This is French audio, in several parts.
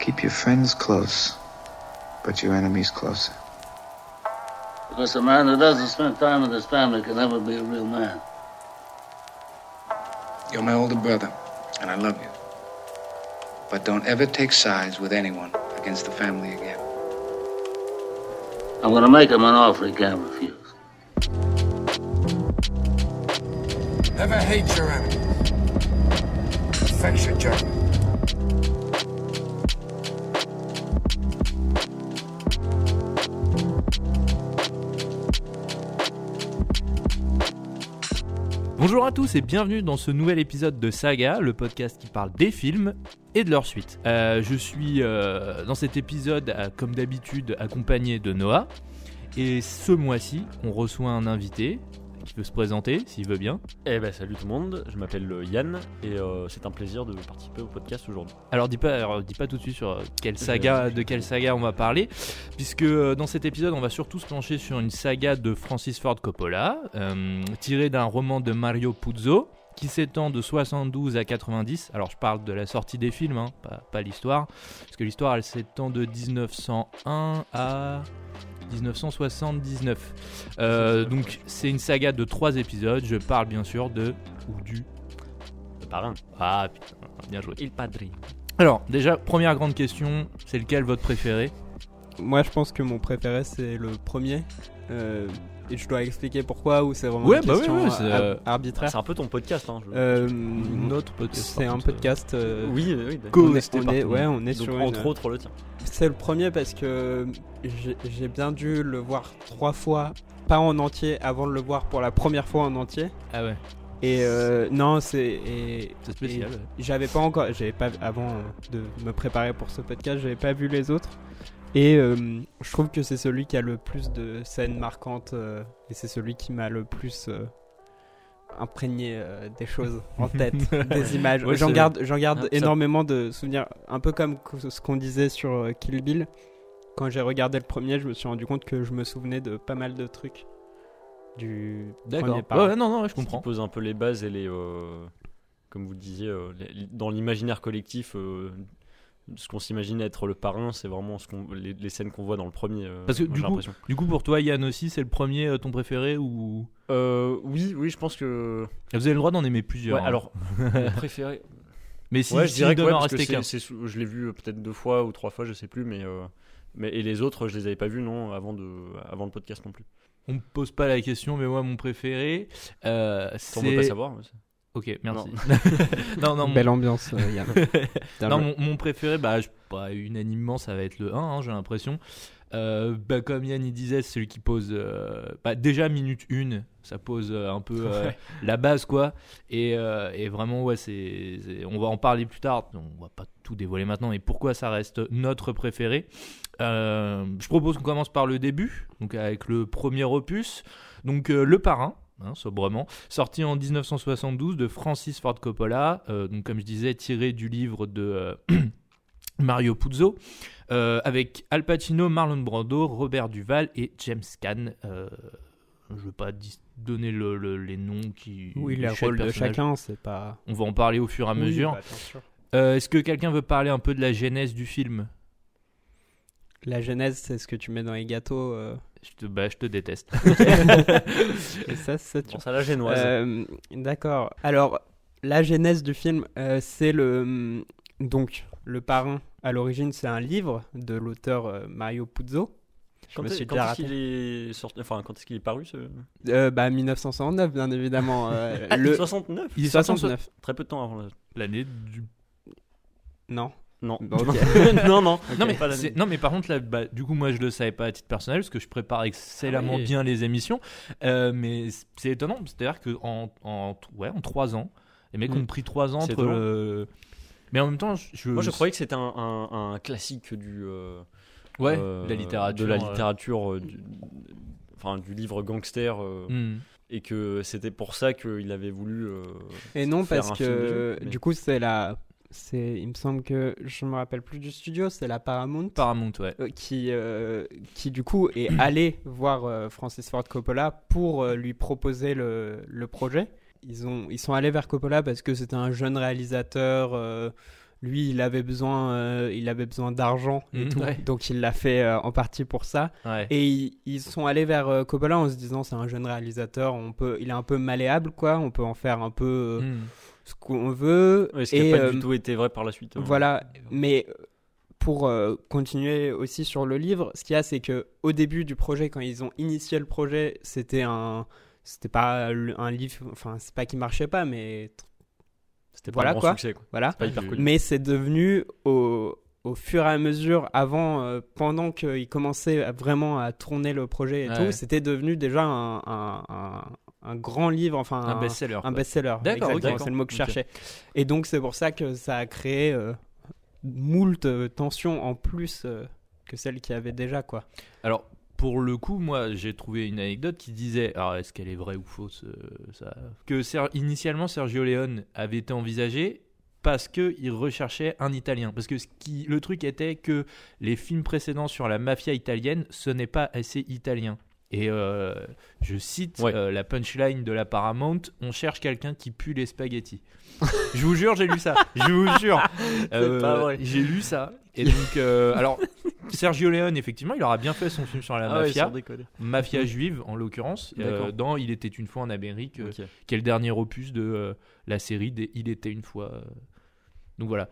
Keep your friends close, but your enemies closer. Because a man who doesn't spend time with his family can never be a real man. You're my older brother, and I love you. But don't ever take sides with anyone against the family again. I'm gonna make him an offer he can't refuse. Never hate your enemies. Face your judgment. Bonjour à tous et bienvenue dans ce nouvel épisode de Saga, le podcast qui parle des films et de leur suite. Euh, je suis euh, dans cet épisode, euh, comme d'habitude, accompagné de Noah. Et ce mois-ci, on reçoit un invité qui veut se présenter, s'il veut bien. Eh ben salut tout le monde, je m'appelle euh, Yann et euh, c'est un plaisir de participer au podcast aujourd'hui. Alors dis pas, alors, dis pas tout de suite sur euh, quelle saga, de quelle saga on va parler, puisque euh, dans cet épisode on va surtout se pencher sur une saga de Francis Ford Coppola, euh, tirée d'un roman de Mario Puzo, qui s'étend de 72 à 90. Alors je parle de la sortie des films, hein, pas, pas l'histoire, parce que l'histoire elle s'étend de 1901 à 1979. Euh, donc c'est une saga de trois épisodes. Je parle bien sûr de ou du. Le parrain. Ah putain, bien joué. Il Padri. Alors déjà première grande question, c'est lequel votre préféré? Moi, je pense que mon préféré, c'est le premier. Euh, et je dois expliquer pourquoi ou c'est vraiment Ouais, une bah question ouais, ouais, c'est, ar- euh, arbitraire. C'est un peu ton podcast. Hein, je- Euh, Notre podcast. c'est par un podcast. euh, Oui, oui, on est, on est- ouais, on est Donc, sur une- entre autres le tien. C'est le premier parce que j'ai j'ai bien dû le voir trois fois, pas en entier, avant de le voir pour la première fois en entier. Ah ouais, Et euh, non, c'est et- c'est spécial. et j'avais pas encore, j'avais pas avant de me préparer pour ce podcast, j'avais pas vu les autres. Et euh, je trouve que c'est celui qui a le plus de scènes marquantes euh, et c'est celui qui m'a le plus euh, imprégné euh, des choses en tête, des images. Ouais, j'en garde, j'en garde Ah, ça- énormément de souvenirs, un peu comme co- ce qu'on disait sur Kill Bill. Quand j'ai regardé le premier, je me suis rendu compte que je me souvenais de pas mal de trucs du D'accord. premier parrain. ouais, non, non, ouais, je comprends. pose un peu les bases et les. euh, comme vous le disiez, euh, les- dans l'imaginaire collectif, euh, ce qu'on s'imagine être le parrain, c'est vraiment ce qu'on, les, les scènes qu'on voit dans le premier. euh, Parce que du coup-. Du coup pour toi Yann aussi, c'est le premier euh, ton préféré ou? Euh, oui, oui, je pense que. vous avez le droit d'en aimer plusieurs. Ouais, hein. alors, préféré. mais si, ouais, je si dirais que ouais, parce que c'est- c'est je l'ai vu peut-être deux fois ou trois fois, je sais plus, mais. mais et les autres, je les avais pas vus, non, avant, de, avant le podcast non plus. On me pose pas la question, mais moi mon préféré, euh, On veut pas c'est. savoir. mais c'est- Ok, merci. non, non, mon- Belle ambiance, euh, Yann. Non, mon, mon préféré, bah, je- bah, unanimement, ça va être le 1, hein, j'ai l'impression. Euh, bah, comme Yann il disait, c'est celui qui pose. euh, bah, déjà, minute 1, ça pose euh, un peu euh, la base, quoi. Et, euh, et vraiment, ouais, c'est, on va en parler plus tard. donc On va pas tout dévoiler maintenant. Et pourquoi ça reste notre préféré Euh, Je propose qu'on commence par le début, donc avec le premier opus. Donc, euh, Le Parrain. Hein, sobrement, sorti en 1972 de Francis Ford Coppola, euh, donc comme je disais, tiré du livre de euh, Mario Puzo, euh, avec Al Pacino, Marlon Brando, Robert Duval et James Caan. Je ne veux pas donner le- le- les noms qui. Oui, les le chaque rôle de chacun, c'est pas. On va en parler au fur et à Oui, mesure. bah, Est-ce que quelqu'un veut parler un peu de la genèse du film? La genèse, c'est ce que tu mets dans les gâteaux. euh, je te, bah, je te déteste. et ça, c'est Bon, ça la génoise. Euh, D'accord. Alors, la genèse du film, euh, c'est le. Donc, Le Parrain, à l'origine, c'est un livre de l'auteur euh, Mario Puzo. Je quand est- quand raté. qu'il est sorti Enfin, quand est-ce qu'il est paru ce... Euh, bah, 1969, bien évidemment. euh, Ah, le 69 Il est sorti en 69. Très peu de temps avant. la- L'année du. Non. Non. Bon, ok. non, non. Non mais, non mais par contre là, bah, du coup moi je le savais pas à titre personnel parce que je prépare excellemment Ah oui. bien les émissions Euh, mais c'est étonnant c'est à dire que en, en ouais en trois ans les mecs Mm. ont pris trois ans C'est entre mais en même temps je, Moi, je croyais que c'était un, un- un classique du. euh, ouais euh, la littérature De la littérature. euh, du, enfin, du livre gangster. euh, hmm. Et que c'était pour ça qu'il avait voulu. euh, Et non, faire parce film que mais- du coup, c'est la. C'est, il me semble que je me rappelle plus du studio, c'est la Paramount Paramount ouais euh, qui, euh, qui du coup est allé voir euh, Francis Ford Coppola pour lui proposer le, le projet. Ils, ont, ils sont allés vers Coppola parce que c'était un jeune réalisateur lui, il avait besoin, il avait besoin d'argent et Mhm, tout, ouais. donc il l'a fait en partie pour ça. Ouais. Et ils, ils sont allés vers Coppola en se disant c'est un jeune réalisateur, on peut, il est un peu malléable quoi, on peut en faire un peu euh, Mm. Ce qu'on veut. Ouais, ce qui n'a pas euh, du tout été vrai par la suite. hein. voilà, mais euh, pour euh, continuer aussi sur le livre, ce qu'il y a, c'est que au début du projet, quand ils ont initié le projet, c'était un, c'était pas un livre, enfin c'est pas qu'il marchait pas, mais C'était pas Voilà, un grand quoi. succès. Quoi. voilà. Pas hyper connu. Mais c'est devenu au, au fur et à mesure, avant, euh, pendant qu'ils commençaient vraiment à tourner le projet et Ouais. tout, c'était devenu déjà un, un, un- un grand livre, enfin Un best-seller. un best-seller. D'accord, ok, Exactement, d'accord. c'est le mot que je cherchais. Et donc c'est pour ça que ça a créé euh, moult euh, tensions en plus euh, que celles qu'il y avait déjà, quoi. Alors, pour le coup, moi, j'ai trouvé une anecdote qui disait, alors est-ce qu'elle est vraie ou fausse, euh, ça, que Ser- initialement Sergio Leone avait été envisagé parce que il recherchait un Italien, parce que ce qui, le truc était que les films précédents sur la mafia italienne, ce n'est pas assez italien. Et euh, je cite Ouais. euh, la punchline de la Paramount on cherche quelqu'un qui pue les spaghettis. je vous jure, j'ai lu ça. Je vous jure. Euh. J'ai lu ça. Et donc, alors, Sergio Leone, effectivement, il aura bien fait son film sur la Ah mafia, mafia juive en l'occurrence, dans Il était une fois en Amérique, euh, Ok. qui est le dernier opus de la série des Il était une fois. Donc voilà.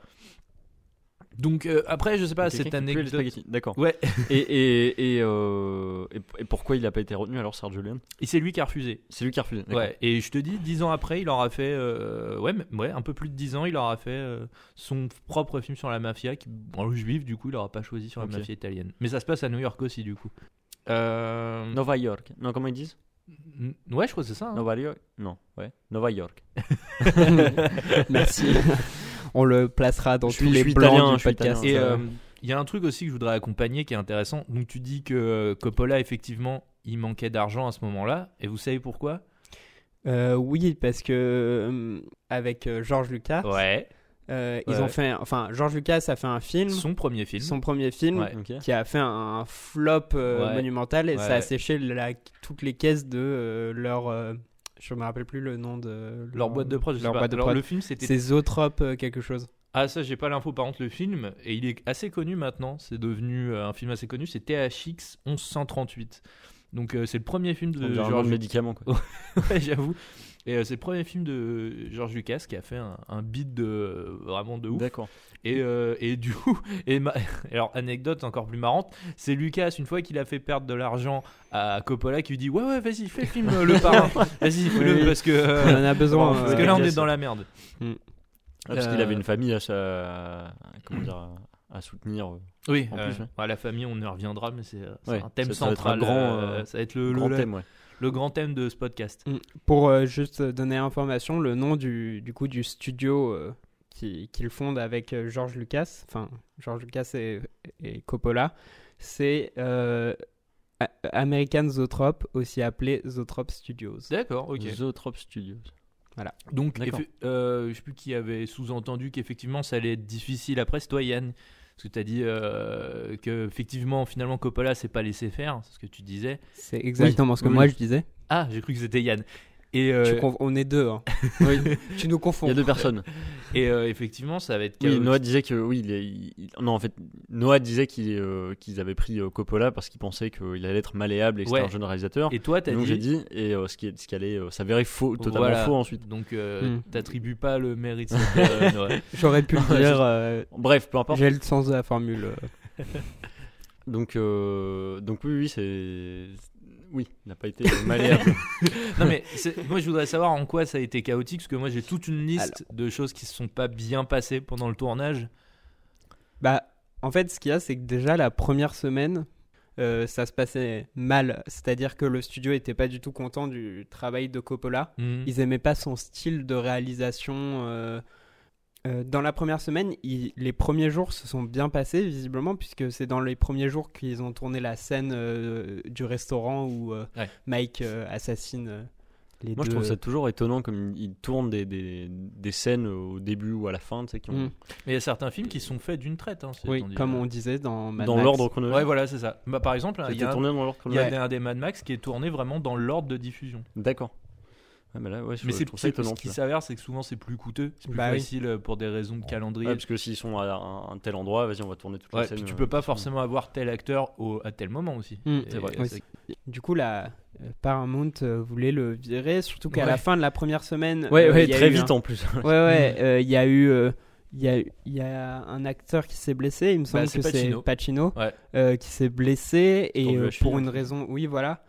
Donc euh, après, je sais pas, cette anecdote. D'accord. Ouais, Et, et, et, euh, et, et pourquoi il n'a pas été retenu alors, Sergio Leone? Et c'est lui qui a refusé. C'est lui qui a refusé. Ouais, et je te dis, dix ans après, il aura fait, euh, ouais, mais- ouais, un peu plus de dix ans, il aura fait euh, son propre film sur la mafia, qui, en juif, du coup, il aura pas choisi sur la mafia italienne. Mais ça se passe à New York aussi, du coup. Euh, Nova York. Non, comment ils disent? N- Ouais, je crois que c'est ça. hein. Nova York Non, ouais. Nova York. Merci. On le placera dans Je tous suis- les suis italien, du podcast. Et euh, il y a un truc aussi que je voudrais accompagner qui est intéressant. Donc tu dis que euh, Coppola, effectivement, il manquait d'argent à ce moment-là. Et vous savez pourquoi? Euh, oui, parce que euh, avec George Lucas, Ouais. euh, ils ont fait, enfin George Lucas a fait un film, Son premier film. son premier film, Ouais. Qui a fait un flop euh, Ouais. monumental et Ouais. ça a séché la- toutes les caisses de euh, leur, euh, je me rappelle plus le nom de Leur boîte de prod, je sais leur pas. boîte de Alors, prod. le film, c'était. C'est Zotrop euh, quelque chose. Ah, ça, j'ai pas l'info. Par contre, le film, et il est assez connu maintenant. C'est devenu euh, un film assez connu. C'est THX 1138. Donc, euh, c'est le premier film On de dirait un nom médicament. Quoi. Ouais, j'avoue. Et euh, c'est le premier film de George Lucas qui a fait un, un beat de vraiment de ouf. D'accord. Et, euh, et du coup, et ma- alors anecdote encore plus marrante, c'est Lucas une fois qu'il a fait perdre de l'argent à Coppola qui lui dit ouais ouais vas-y fais le film euh, le parrain, vas-y fais-le Oui. parce que euh, On en a besoin. parce euh, que là on est dans la merde. Ah, parce Euh, qu'il avait une famille à, sa- comment dire, à, soutenir. euh, Oui, En euh, plus, la famille on y reviendra mais c'est euh, Ouais, un thème ça- ça va être un central, grand, euh, euh, ça va être le, grand le- thème, ouais. Le grand thème de ce podcast. Pour euh, juste donner information, le nom du, du coup du studio euh, qui- qu'il fonde avec euh, George Lucas, enfin George Lucas et, et Coppola, c'est euh, American Zoetrope, aussi appelé Zoetrope Studios. D'accord, ok. Zoetrope Studios. Donc, D'accord. effe- euh, je sais plus qui avait sous-entendu qu'effectivement ça allait être difficile après, c'est toi Yann. Parce que tu as dit euh, que effectivement finalement Coppola s'est pas laissé faire, c'est ce que tu disais. C'est exactement ce que oui. moi je disais. Ah, j'ai cru que c'était Yann. Et, euh, on est deux. hein. tu nous Il confonds. y a deux personnes. et euh, effectivement ça va être Oui. Noah disait que oui, il est- il- non en fait, Noah disait euh, qu'ils avaient pris euh, Coppola parce qu'ils pensaient qu'il allait être malléable et que c'était Ouais. un jeune réalisateur. Et toi t'as donc dit. j'ai dit et euh, ce qui ce qui allait euh, s'avérer faux, totalement Voilà. faux ensuite. Donc euh, Hmm. t'attribues pas le mérite. J'aurais pu le dire. euh, Bref, peu importe. J'ai le sens de la formule. Donc euh, donc oui oui c'est oui, il n'a pas été malléable. non mais moi je voudrais savoir en quoi ça a été chaotique parce que moi j'ai toute une liste de choses qui se sont pas bien passées pendant le tournage. Bah, en fait, ce qu'il y a, c'est que déjà la première semaine, euh, ça se passait mal. C'est-à-dire que le studio était pas du tout content du travail de Coppola. Hmm. Ils aimaient pas son style de réalisation. euh, euh, dans la première semaine, il- les premiers jours se sont bien passés visiblement puisque c'est dans les premiers jours qu'ils ont tourné la scène euh, du restaurant où euh, Ouais. Mike euh, assassine euh, les Moi je trouve ça toujours étonnant comme ils tournent des, des, des scènes au début ou à la fin, tu sais, qui ont Mm. Mais il y a certains films qui sont faits d'une traite. Hein, Oui, on dit, comme on disait dans Mad dans Max. l'ordre chronologique. Ouais, voilà, c'est ça. Bah, par exemple, il y a, un, tourné dans l'ordre il y a un des Mad Max qui est tourné vraiment dans l'ordre de diffusion. D'accord. Ouais, mais là, ouais, je- Mais c'est ça étonnant. ce qui s'avère, c'est que souvent c'est plus coûteux, c'est plus Bah facile euh, pour des raisons de calendrier. Ouais, parce que s'ils sont à un, un tel endroit, vas-y, on va tourner toute Ouais, la scène. puis tu euh, peux pas forcément avoir tel acteur au, à tel moment aussi. Mm. Et- C'est vrai. c'est- Du coup, la euh, Paramount euh, voulait le virer, surtout qu'à Ouais. la fin de la première semaine. Ouais, euh, ouais, très vite un- en plus. Ouais, ouais, euh, il y a eu. euh, Il y, a, il y a un acteur qui s'est blessé, il me semble Bah, c'est que c'est Pacino. Pacino, Ouais. euh, qui s'est blessé et euh, pour une raison, oui voilà.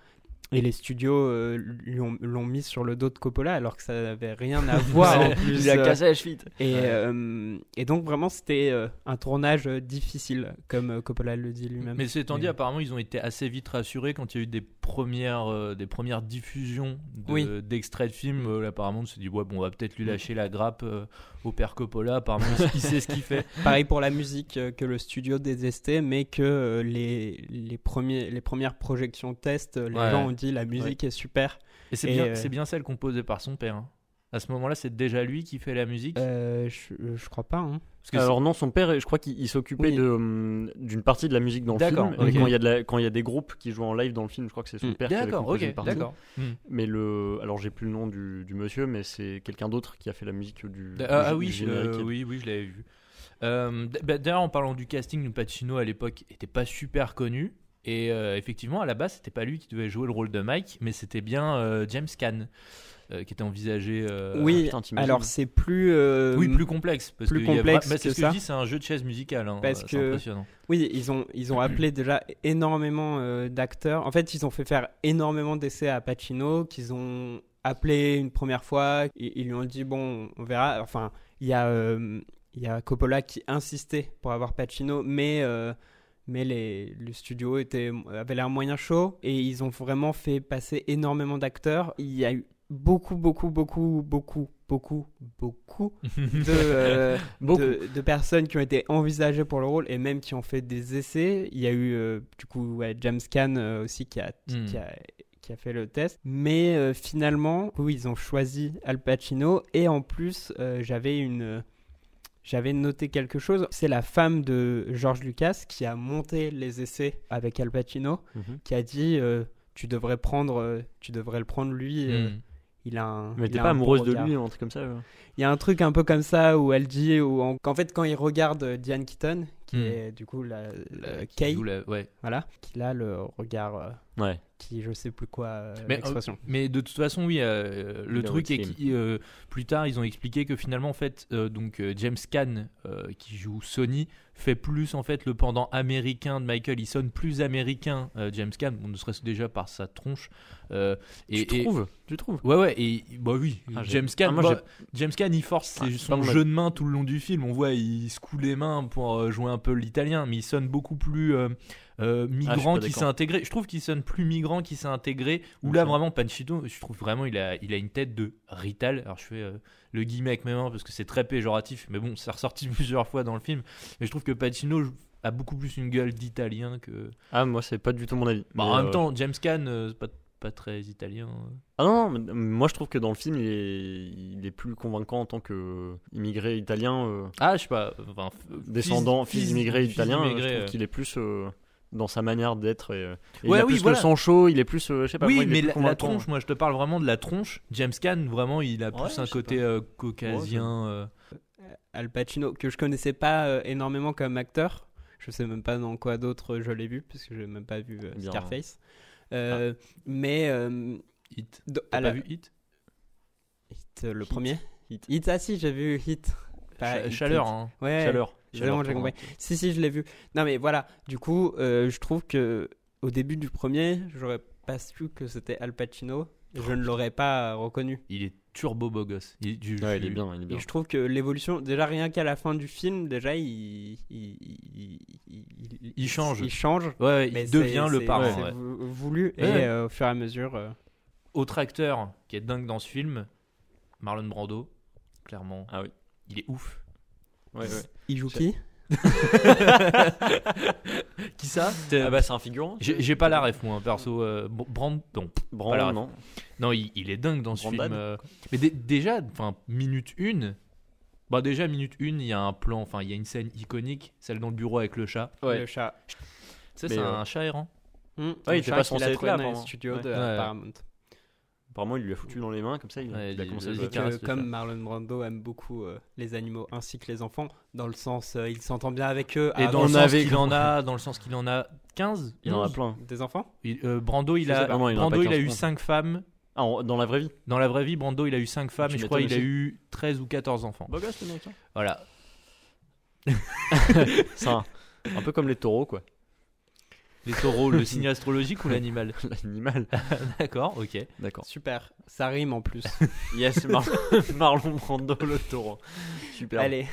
Et les studios euh, l'ont mis sur le dos de Coppola alors que ça n'avait rien à voir en plus. Il lui a euh, cassé la cheville. et, euh, et donc vraiment c'était euh, un tournage euh, difficile, comme euh, Coppola le dit lui-même. Mais c'est étant dit, apparemment, ils ont été assez vite rassurés quand il y a eu des premières, euh, des premières diffusions de- Oui. d'extraits de films. Euh, là, apparemment, on se dit, ouais, bon, on va peut-être lui lâcher la grappe euh, au père Coppola. Apparemment, il, sait ce qu'il fait. Pareil pour la musique euh, que le studio détestait, mais que euh, les, les, premiers, les premières projections test, euh, les Ouais. gens ont dit la musique est super. Et c'est Et, bien, euh, c'est bien celle composée par son père. hein. À ce moment-là, c'est déjà lui qui fait la musique? Euh, je, je crois pas. Hein. Parce que Alors non, son père, je crois qu'il il s'occupait Oui. de, hum, d'une partie de la musique dans le film. D'accord, Mais ok. quand il y a de la- quand il y a des groupes qui jouent en live dans le film, je crois que c'est son Mm. père qui D'accord, composé ok, une partie. d'accord. Hmm. Mais le, alors j'ai plus le nom du, du monsieur, mais c'est quelqu'un d'autre qui a fait la musique du. Ah, du- ah du oui, générique. euh, oui, oui, je l'avais vu. Euh, bah, D'ailleurs, en parlant du casting, Pacino à l'époque était pas super connu. Et euh, effectivement, à la base, c'était pas lui qui devait jouer le rôle de Mike, mais c'était bien euh, James Caan euh, qui était envisagé. euh, oui, putain, alors c'est plus. euh, Oui, plus complexe. Parce plus que a complexe bah, c'est que ce que ça. je dis, c'est un jeu de chaise musicale. hein, Parce que- C'est impressionnant. Oui, ils ont, ils ont appelé déjà énormément euh, d'acteurs. En fait, ils ont fait faire énormément d'essais à Pacino, qu'ils ont appelé une première fois. Ils, ils lui ont dit, bon, on verra. Enfin, il y, a, euh, il y a Coppola qui insistait pour avoir Pacino, mais, euh, mais les, le studio était, avait l'air moyen chaud. Et ils ont vraiment fait passer énormément d'acteurs. Il y a eu beaucoup, beaucoup, beaucoup, beaucoup, beaucoup, beaucoup de, euh, Beaucoup. de, de personnes qui ont été envisagées pour le rôle et même qui ont fait des essais. Il y a eu euh, du coup ouais, James Caan euh, aussi qui a, Hmm. qui, a, qui a fait le test. Mais euh, finalement, oui, ils ont choisi Al Pacino et en plus, euh, j'avais une. J'avais noté quelque chose. C'est la femme de George Lucas qui a monté les essais avec Al Pacino, Mhm. qui a dit euh, tu devrais prendre, euh, tu devrais le prendre lui. euh, Hmm. il a un. Mais t'es pas amoureuse de lui, un truc comme ça. Il y a un truc un peu comme ça où elle dit où en- qu'en fait quand il regarde Diane Keaton, qui Hmm. est du coup la, la- qui Kay, joue la- ouais. voilà, qu'il a le regard Ouais. qui je sais plus quoi euh, Mais, l'expression. Mais de toute façon, oui, euh, le truc est que euh, plus tard, ils ont expliqué que finalement, en fait, euh, donc euh, James Caan, euh, qui joue Sony, fait plus en fait le pendant américain de Michael. Il sonne plus américain, euh, James Caan, bon, ne serait-ce déjà par sa tronche. Euh, et, tu et- trouves? Tu trouves? Ouais, ouais, et bah oui, Ah, James Caan, Ah, bah, James Caan, il force Ah, c'est son jeu de main tout le long du film. On voit, il secoue les mains pour euh, jouer un peu l'italien, mais il sonne beaucoup plus euh, euh, Ah, migrant qui s'est intégré. Je trouve qu'il sonne plus migrant qui s'est intégré. Ok. là, vraiment, Panchito, je trouve vraiment, il a, il a une tête de Rital. Alors, je fais euh, le guillemet avec mes mains parce que c'est très péjoratif, mais bon, c'est ressorti plusieurs fois dans le film. Mais je trouve que Pacino a beaucoup plus une gueule d'italien que. Ah, moi, c'est pas du tout mon avis. Bah, en euh, même temps, James Caan, euh, c'est pas, pas très italien. Ah non, moi je trouve que dans le film, il est, il est plus convaincant en tant que immigré italien, euh, Ah, je sais pas. Enfin, descendant, fils, d'immigré fils italien. d'immigré, je euh. trouve qu'il est plus euh, dans sa manière d'être. Et, euh, et Ouais, il a oui, plus voilà. le sang chaud, il est plus, euh, je sais pas. oui, moi, mais la, tronche, moi je te parle vraiment de la tronche. James Caan, vraiment, il a Ouais, plus un côté euh, caucasien. euh. Al Pacino que je connaissais pas euh, énormément comme acteur. Je sais même pas dans quoi d'autre je l'ai vu parce que j'ai même pas vu euh, Bien. Scarface. Euh, Mais euh, Hit. T'as la- vu Hit? Hit, euh, le Hit. premier? Hit. ah si j'ai vu Hit. Pas Hit, Chaleur, Hit. hein. Ouais. Chaleur. Bon, j'ai compris. Si, si, je l'ai vu. Non, mais voilà. Du coup, euh, je trouve que au début du premier, j'aurais pas su que c'était Al Pacino. Je ne l'aurais pas reconnu. Il est turbo beau gosse. Il, est du- Ouais, il est bien, il est bien. Et je trouve que l'évolution, déjà rien qu'à la fin du film, déjà il. Il, il, il- Il change. Il change. Ouais, ouais, mais il devient le parent. c'est ouais. vou- voulu. Ouais. Et euh, au fur et à mesure. euh, Autre acteur qui est dingue dans ce film, Marlon Brando. Clairement. Ah oui. Il est ouf. Ouais, ouais. il joue qui Qui ça Ah bah c'est un figurant. J'ai pas la ref, moi, perso. Euh, Br- Brand- non. Brand, non. Non, il, il est dingue dans ce Brandon. film. euh. Mais dé- déjà, enfin, minute 1. Bah déjà, minute 1, il y a un plan, enfin, il y a une scène iconique, celle dans le bureau avec le chat. Ouais. Le chat. Tu sais, Mais, c'est euh, un chat errant. Hmm, Ouais, il était pas censé être là, Ouais. de Ouais. Paramount. Apparemment, il lui a foutu dans les mains, comme ça, il, Ouais, il a il- commencé à que, le comme. Marlon Brando aime beaucoup euh, les animaux ainsi que les enfants, dans le sens euh, il s'entend bien avec eux. Et ah, dans le sens avait- qu'il en a, dans le sens qu'il en a 15 Il en a 11? plein. des enfants Il- euh, Brando, il a. Non, il Brando, il a 15, eu je pense. 5 femmes. Ah, en- dans la vraie vie Dans la vraie vie, Brando, il a eu 5 femmes et je crois m'étonnes il a eu 13 ou 14 enfants. Beau gosse, le mec. hein. Voilà. Un peu comme les taureaux, quoi. Les taureaux, le signe astrologique ou l'animal L'animal. D'accord, ok. D'accord. Super, ça rime en plus. Yes, Mar- Marlon Brando, le taureau. Super. Allez.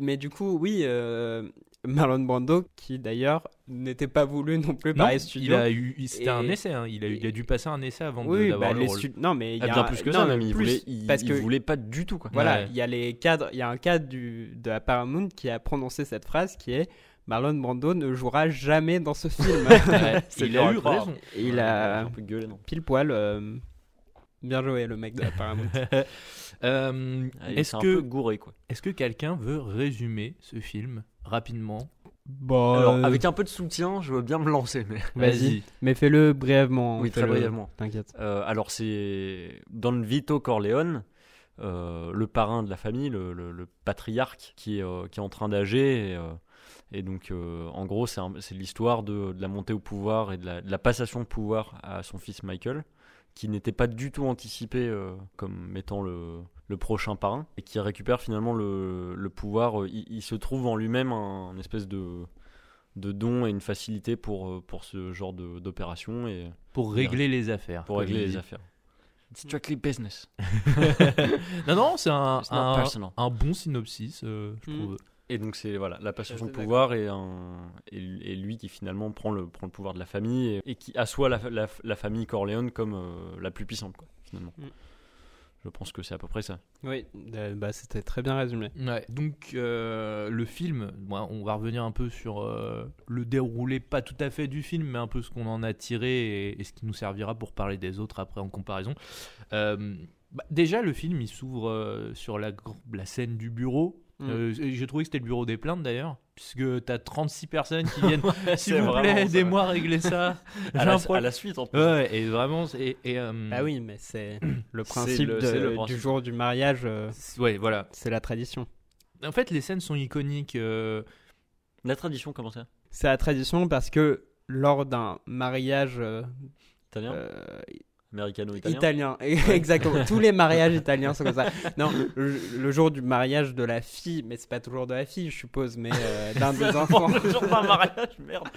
Mais du coup, oui, euh, Marlon Brando, qui d'ailleurs n'était pas voulu non plus par les il studios. a eu, il- c'était Et- un essai. hein. Il a, il dû passer un essai avant Oui, d'avoir bah, le les rôle. Non, mais il y Ah, a bien un- plus que non, ça, même. Il plus, voulait, il, parce il que voulait pas du tout, quoi. Voilà, Ouais. il y a les cadres, il y a un cadre du, de la Paramount qui a prononcé cette phrase qui est Marlon Brando ne jouera jamais dans ce film. Ouais, C'est il dur a eu raison. Il a un peu gueulé, non pile poil. euh, Bien joué le mec de la Paramount. Euh, Ah, Est-ce que, peu gouré, quoi. est-ce que quelqu'un veut résumer ce film rapidement? Bon, Alors, euh, avec un peu de soutien, je veux bien me lancer, mais. vas-y, mais fais-le brièvement. Oui, très brièvement. T'inquiète. Euh, alors, c'est Don Vito Corleone, euh, le parrain de la famille, le, le- le patriarque qui est, euh, qui est en train d'âger. Et, euh, et donc, en gros, c'est l'histoire de, de la montée au pouvoir et de la, de la passation de pouvoir à son fils Michael, qui n'était pas du tout anticipé comme étant le, le prochain parrain, et qui récupère finalement le, pouvoir. Il, il se trouve en lui-même un, un espèce de, de don et une facilité pour, pour ce genre d'opération. Pour régler les affaires pour régler les affaires. It's strictly business. non, non, c'est un, un, bon synopsis, euh, je Mm. trouve. Et donc c'est voilà la passation de pouvoir et, un, et, et lui qui finalement prend le, prend le pouvoir de la famille et, et qui assoit la, la, la famille Corleone comme euh, la plus puissante quoi finalement. Mm. Je pense que c'est à peu près ça. Oui, euh, bah, c'était très bien résumé. Ouais, donc euh, le film, bon, on va revenir un peu sur euh, le déroulé, pas tout à fait du film, mais un peu ce qu'on en a tiré et, et ce qui nous servira pour parler des autres après en comparaison. Euh, bah, déjà, le film, il s'ouvre euh, sur la scène du bureau. Mm. Euh, J'ai trouvé que c'était le bureau des plaintes d'ailleurs, puisque t'as 36 personnes qui viennent. S'il vous plaît, aidez-moi à régler ça. À la, à la suite en plus. Ouais, et vraiment, et, euh, Bah oui, mais c'est le principe, le- de- c'est le principe. du jour du mariage, euh, c'est- ouais, voilà. c'est la tradition. En fait, les scènes sont iconiques. euh, La tradition comment ça? C'est la tradition parce que lors d'un mariage euh, Italien, américano-italien. italien, exactement, tous les mariages italiens sont comme ça. Non, le, le jour du mariage de la fille, mais c'est pas toujours de la fille, je suppose, mais euh, d'un des enfants. le jour d'un mariage, merde.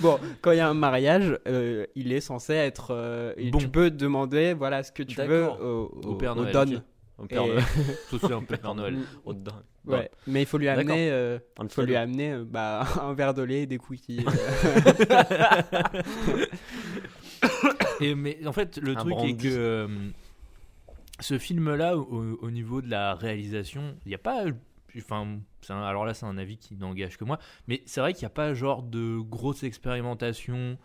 Bon, quand il y a un mariage, euh, il est censé être. euh, Bon. Tu peux demander, voilà, ce que tu veux D'accord. au, Au Père Noël, don. ok. Au Père Et- Noël. Ça, c'est un Père Noël. Au dingue. Ouais, mais il faut lui amener, euh, Un faut lui amener euh, bah, un verre de lait et des cookies. euh. Et mais en fait, le Un truc est que euh, ce film-là, au, au niveau de la réalisation, il n'y a pas. Enfin, un- alors là, c'est un avis qui n'engage que moi, mais c'est vrai qu'il n'y a pas genre de grosse expérimentation,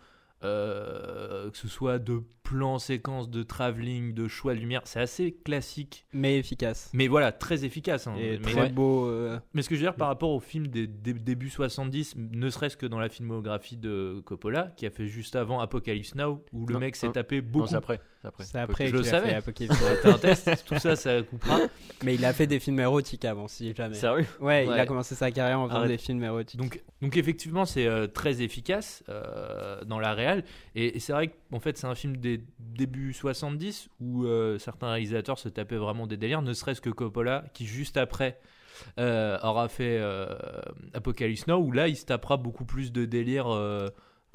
euh, que ce soit de plans, séquences, de travelling, de choix de lumière. C'est assez classique, mais efficace. mais voilà, très efficace. hein. Et mais, très beau. euh, mais ce que je veux dire par rapport au film des, des débuts 70, ne serait-ce que dans la filmographie de Coppola, qui a fait juste avant Apocalypse Now, où le Non, mec s'est tapé beaucoup après. C'est après. C'est après je qu'il le a savais. fait Apocalypse. C'était un test, tout ça, ça coupera. mais il a fait des films érotiques avant, si jamais. Sérieux? Ouais, il Ouais. a commencé sa carrière en faisant Arrête. des films érotiques. Donc, donc effectivement, c'est euh, très efficace euh, dans la réal. Et, et c'est vrai qu'en fait, c'est un film des débuts 70 où euh, certains réalisateurs se tapaient vraiment des délires, ne serait-ce que Coppola, qui juste après euh, aura fait euh, Apocalypse Now, où là, il se tapera beaucoup plus de délires.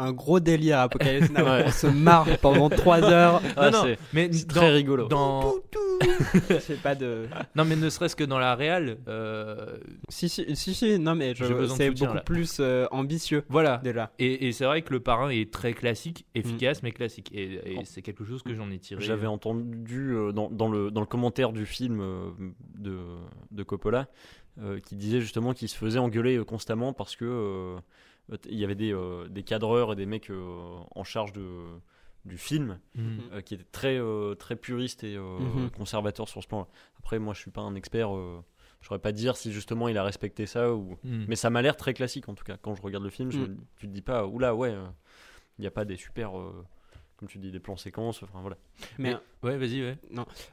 Euh, Un gros délire Apocalypse Now. Ouais. On se marre pendant 3 heures. Ah, non, non, c'est- mais c'est dans- très rigolo. Dans... C'est pas de. Non, mais ne serait-ce que dans la réal, euh, Si, si, si, si, non, mais je- J'ai besoin de c'est soutien, beaucoup là. plus euh, ambitieux voilà. déjà. Et, et c'est vrai que le parrain est très classique, efficace, mais classique. Et, et Oh. c'est quelque chose que j'en ai tiré. J'avais entendu euh, dans, dans le, dans le commentaire du film euh, de, de Coppola euh, qui disait justement qu'il se faisait engueuler euh, constamment parce que euh, il y avait des, euh, des cadreurs et des mecs euh, en charge de, du film Mhm. euh, qui étaient très, euh, très puristes et euh, Mhm. conservateurs sur ce plan. Après, moi, je suis pas un expert. euh, je saurais pas dire si justement il a respecté ça ou. Mhm. Mais ça m'a l'air très classique en tout cas. Quand je regarde le film, je, Mm. tu te dis pas, oula, ouais, euh, il n'y a pas des super. Comme tu dis, des plans séquences. Enfin voilà. Mais Ouais, vas-y, ouais.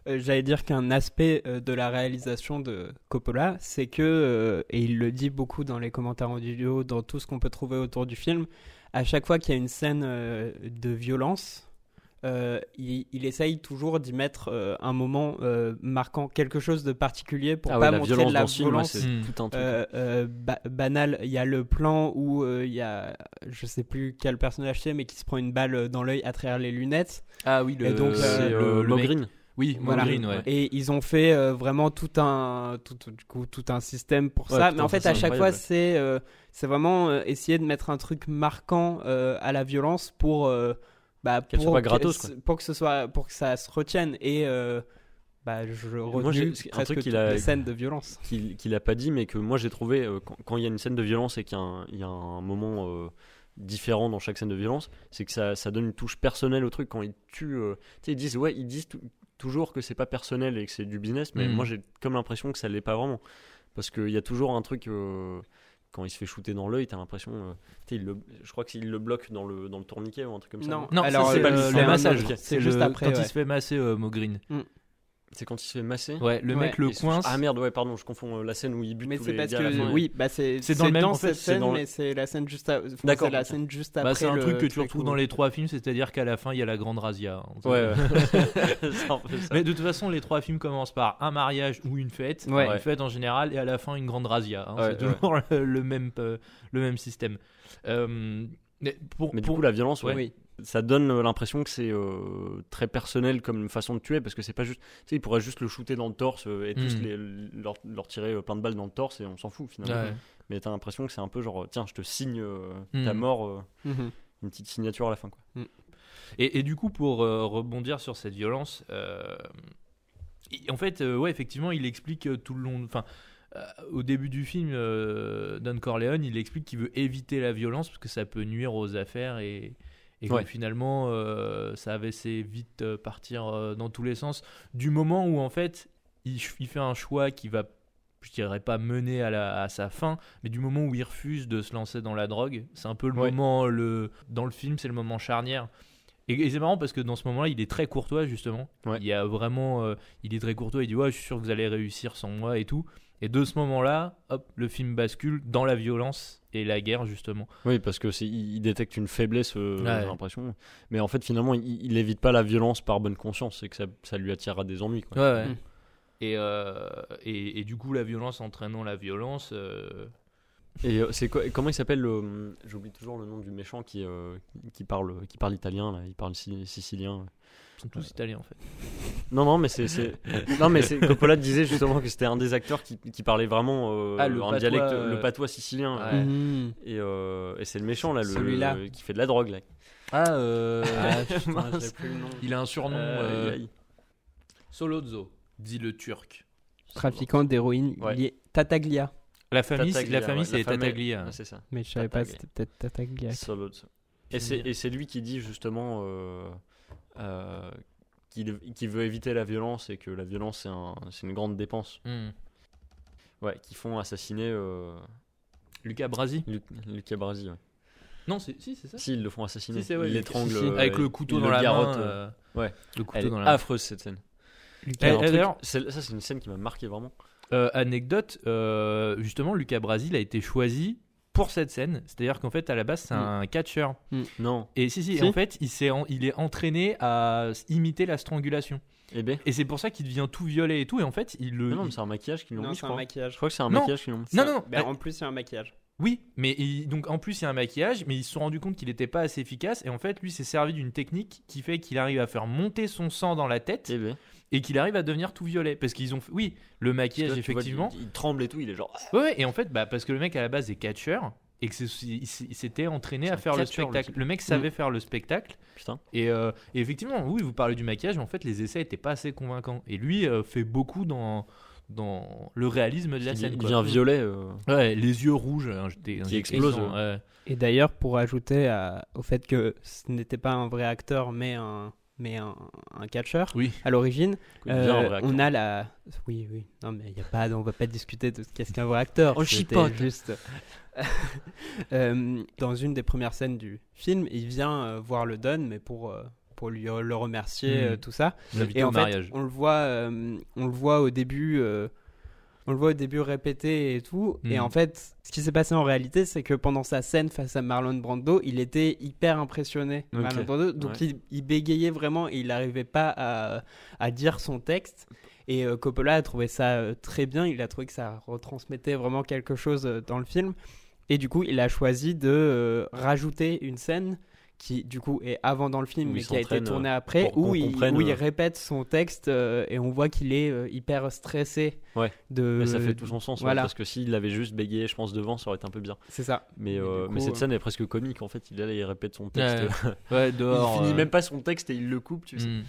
Euh, J'allais dire qu'un aspect euh, de la réalisation de Coppola, c'est que, euh, et il le dit beaucoup dans les commentaires audio, dans tout ce qu'on peut trouver autour du film, à chaque fois qu'il y a une scène de violence, euh, il, il essaye toujours d'y mettre euh, un moment euh, marquant, quelque chose de particulier pour Ah pas ouais, la montrer violence de la dans le film, ouais, violence. c'est tout un truc. euh, ba- banal, il y a le plan où euh, il y a, je sais plus quel personnage c'est, mais qui se prend une balle dans l'œil à travers les lunettes. Ah oui, le, Et donc, c'est euh, le- le Mogreen. Oui, Voilà. Ouais. Et ils ont fait euh, vraiment tout un, tout, du coup, tout un système pour Ouais, ça. putain, Mais en fait, à chaque fois, c'est euh, c'est vraiment euh, essayer de mettre un truc marquant euh, à la violence pour, euh, bah, Qu'elle pour soit pas que- gratos, quoi. pour que ce soit, pour que ça se retienne. Et euh, bah, je retenu un truc qu'il a- les scènes de violence. qu'il qu'il a pas dit, mais que moi j'ai trouvé euh, quand quand il y a une scène de violence et qu'il y a un, il y a un moment euh, différent dans chaque scène de violence, c'est que ça, ça donne une touche personnelle au truc. Quand ils tuent, euh, tu sais, ils disent ouais, ils disent tou- toujours que c'est pas personnel et que c'est du business, mais Mhm. moi j'ai comme l'impression que ça l'est pas vraiment, parce qu'il y a toujours un truc. euh, quand il se fait shooter dans l'œil, t'as l'impression. euh, il le- je crois qu'il le bloque dans le, dans le tourniquet ou un truc comme ça. Non. Non, Alors, c'est euh, pas le- massage. C'est juste après, Quand ouais. il se fait masser euh, Mogreen. C'est quand il se fait masser. Ouais, le Ouais. mec le coince. Ah merde, ouais, pardon, je confonds euh, la scène où il bute Mais tous c'est les parce gars que fin. oui, bah c'est C'est dans le même- en cette fait, scène, dans mais c'est la scène juste, à- enfin, D'accord, c'est la scène juste Bah, après. c'est un le truc que tu retrouves dans les trois films, c'est-à-dire qu'à la fin, il y a la grande razzia. hein. Ouais, ouais. C'est un peu ça. Mais de toute façon, les trois films commencent par un mariage ou une fête, Ouais. une fête en général, et à la fin une grande razzia. hein. Ouais, c'est toujours le, le même euh, le même système. Euh, mais pour, Mais du pour- coup, la violence, ouais, Oui. Ça donne l'impression que c'est euh, très personnel comme façon de tuer parce que c'est pas juste. Tu sais, il pourrait juste le shooter dans le torse euh, et tous Mm. les, leur, leur tirer euh, plein de balles dans le torse et on s'en fout finalement. Ouais. Mais t'as l'impression que c'est un peu genre, tiens, je te signe euh, Mm. ta mort, euh, Mhm. une petite signature à la fin. Quoi. Et, et du coup, pour euh, rebondir sur cette violence, euh, en fait, euh, ouais, effectivement, il explique euh, tout le long. Enfin, au début du film, euh, Don Corleone, il explique qu'il veut éviter la violence parce que ça peut nuire aux affaires et, et que Ouais. finalement, euh, ça avait assez vite euh, partir euh, dans tous les sens. Du moment où, en fait, il, fait un choix qui va je dirais pas mener à, la, à sa fin, mais du moment où il refuse de se lancer dans la drogue, c'est un peu le Ouais. moment, le, dans le film, c'est le moment charnière. Et, et c'est marrant parce que dans ce moment-là, il est très courtois justement. Ouais. Il y a vraiment, euh, il est très courtois. Il dit ouais, je suis sûr que vous allez réussir sans moi et tout. Et de ce moment-là, hop, le film bascule dans la violence et la guerre justement. Oui, parce que c'est, il, détecte une faiblesse, euh, Ouais. j'ai l'impression. Mais en fait, finalement, il, il évite pas la violence par bonne conscience, c'est que ça, ça lui attirera des ennuis. Quoi. Ouais, ouais. Mm. Et, euh, et, et du coup, la violence entraînant la violence. euh, Et c'est quoi, comment il s'appelle le, J'oublie toujours le nom du méchant qui, euh, qui parle, qui parle italien là, il parle si- sicilien. Ils sont tous italiens en fait. Non, non, mais c'est. c'est- non, mais c'est, Coppola disait justement que c'était un des acteurs qui, qui parlait vraiment euh, Ah, le un patois, dialecte, euh, le patois sicilien. Ouais. Et, euh, et c'est le méchant là, le, qui fait de la drogue là. Ah, euh, Ah, putain, plus le nom. il a un surnom. Euh, euh. Solozzo, dit le turc. Trafiquant d'héroïne Ouais. lié Tataglia. La famille, Tataglia, la famille, ouais, c'est la famille- Tataglia. C'est ça. Mais je savais pas, Tataglia. c'était peut-être Tataglia. Solozzo. Et c'est, et c'est lui qui dit justement euh, qu'il veut éviter la violence et que la violence c'est, un- c'est une grande dépense. Hmm. Ouais, qui font assassiner euh, Lucas Brasi Luc, Lucas Brasi. Ouais. Non, c'est si, c'est ça. Si, ils le font assassiner. Si, vrai, ils Lucas- l'étranglent. si, si. euh, Avec le couteau dans la garrottent, main. ouais. Le couteau Elle dans est la main. affreuse cette scène. Eh, Il eh, truc- d'ailleurs- ça, c'est une scène qui m'a marqué vraiment. Euh, anecdote, euh, justement, Lucas Brasi a été choisi pour cette scène. C'est-à-dire qu'en fait, à la base, c'est Mm. un catcheur. Non. Et si, si, Si. en fait, il, s'est en- il est entraîné à s- imiter la strangulation. Eh ben. Et c'est pour ça qu'il devient tout violet et tout. Et en fait, il le. Non, non, mais c'est un maquillage qu'ils l'ont Non, mis, je c'est un crois. maquillage. Je crois que c'est un Non. maquillage qu'ils l'ont mis. Non, non, Ben, bah, en plus, c'est un maquillage. Oui, mais il- donc en plus il y a un maquillage, mais ils se sont rendus compte qu'il n'était pas assez efficace et en fait lui s'est servi d'une technique qui fait qu'il arrive à faire monter son sang dans la tête Eh ben. Et qu'il arrive à devenir tout violet. Parce qu'ils ont fait- oui le maquillage là, vois, effectivement. il, il tremble et tout, il est genre. ouais, ouais, et en fait bah, parce que le mec à la base est catcheur et que s'était entraîné à faire le spectacle. Le mec savait faire le spectacle. Putain. et, euh, et effectivement oui vous parlez du maquillage mais en fait les essais étaient pas assez convaincants. Et lui euh, fait beaucoup dans dans le réalisme de la scène il devient violet. euh, ouais les yeux rouges hein, Qui explosent, ouais. Et d'ailleurs, pour ajouter à- au fait que ce n'était pas un vrai acteur, mais un, mais un, un catcheur oui à l'origine, euh, on a la. Oui, oui. Non, mais y a pas, on va pas discuter de qu'est-ce qu'un vrai acteur. On chipote. juste. Euh, dans une des premières scènes du film, il vient euh, voir le Don, mais pour, euh, pour lui le remercier, euh, tout ça. Et en fait, mariage. on le voit, euh, on le voit au début, euh, on le voit au début répéter et tout. Et Mm. en fait, ce qui s'est passé en réalité, c'est que pendant sa scène face à Marlon Brando, il était hyper impressionné. Ok. Marlon Brando, donc Ouais. il, il bégayait vraiment et il n'arrivait pas à, à dire son texte. Et euh, Coppola a trouvé ça euh, très bien. Il a trouvé que ça retransmettait vraiment quelque chose euh, dans le film. Et du coup, il a choisi de rajouter une scène qui, du coup, est avant dans le film, mais qui a été euh, après, où, il, où il répète son texte euh, et on voit qu'il est euh, hyper stressé. Ouais. De, Mais ça fait tout son sens, ouais, parce que s'il avait juste bégayé, je pense, devant, ça aurait été un peu bien. C'est ça. Mais, Mais euh, mais cette scène est presque comique, en fait. Il, allait, il répète son texte. Ouais, Ouais, dehors. il finit euh, même pas son texte et il le coupe, tu sais. Mm.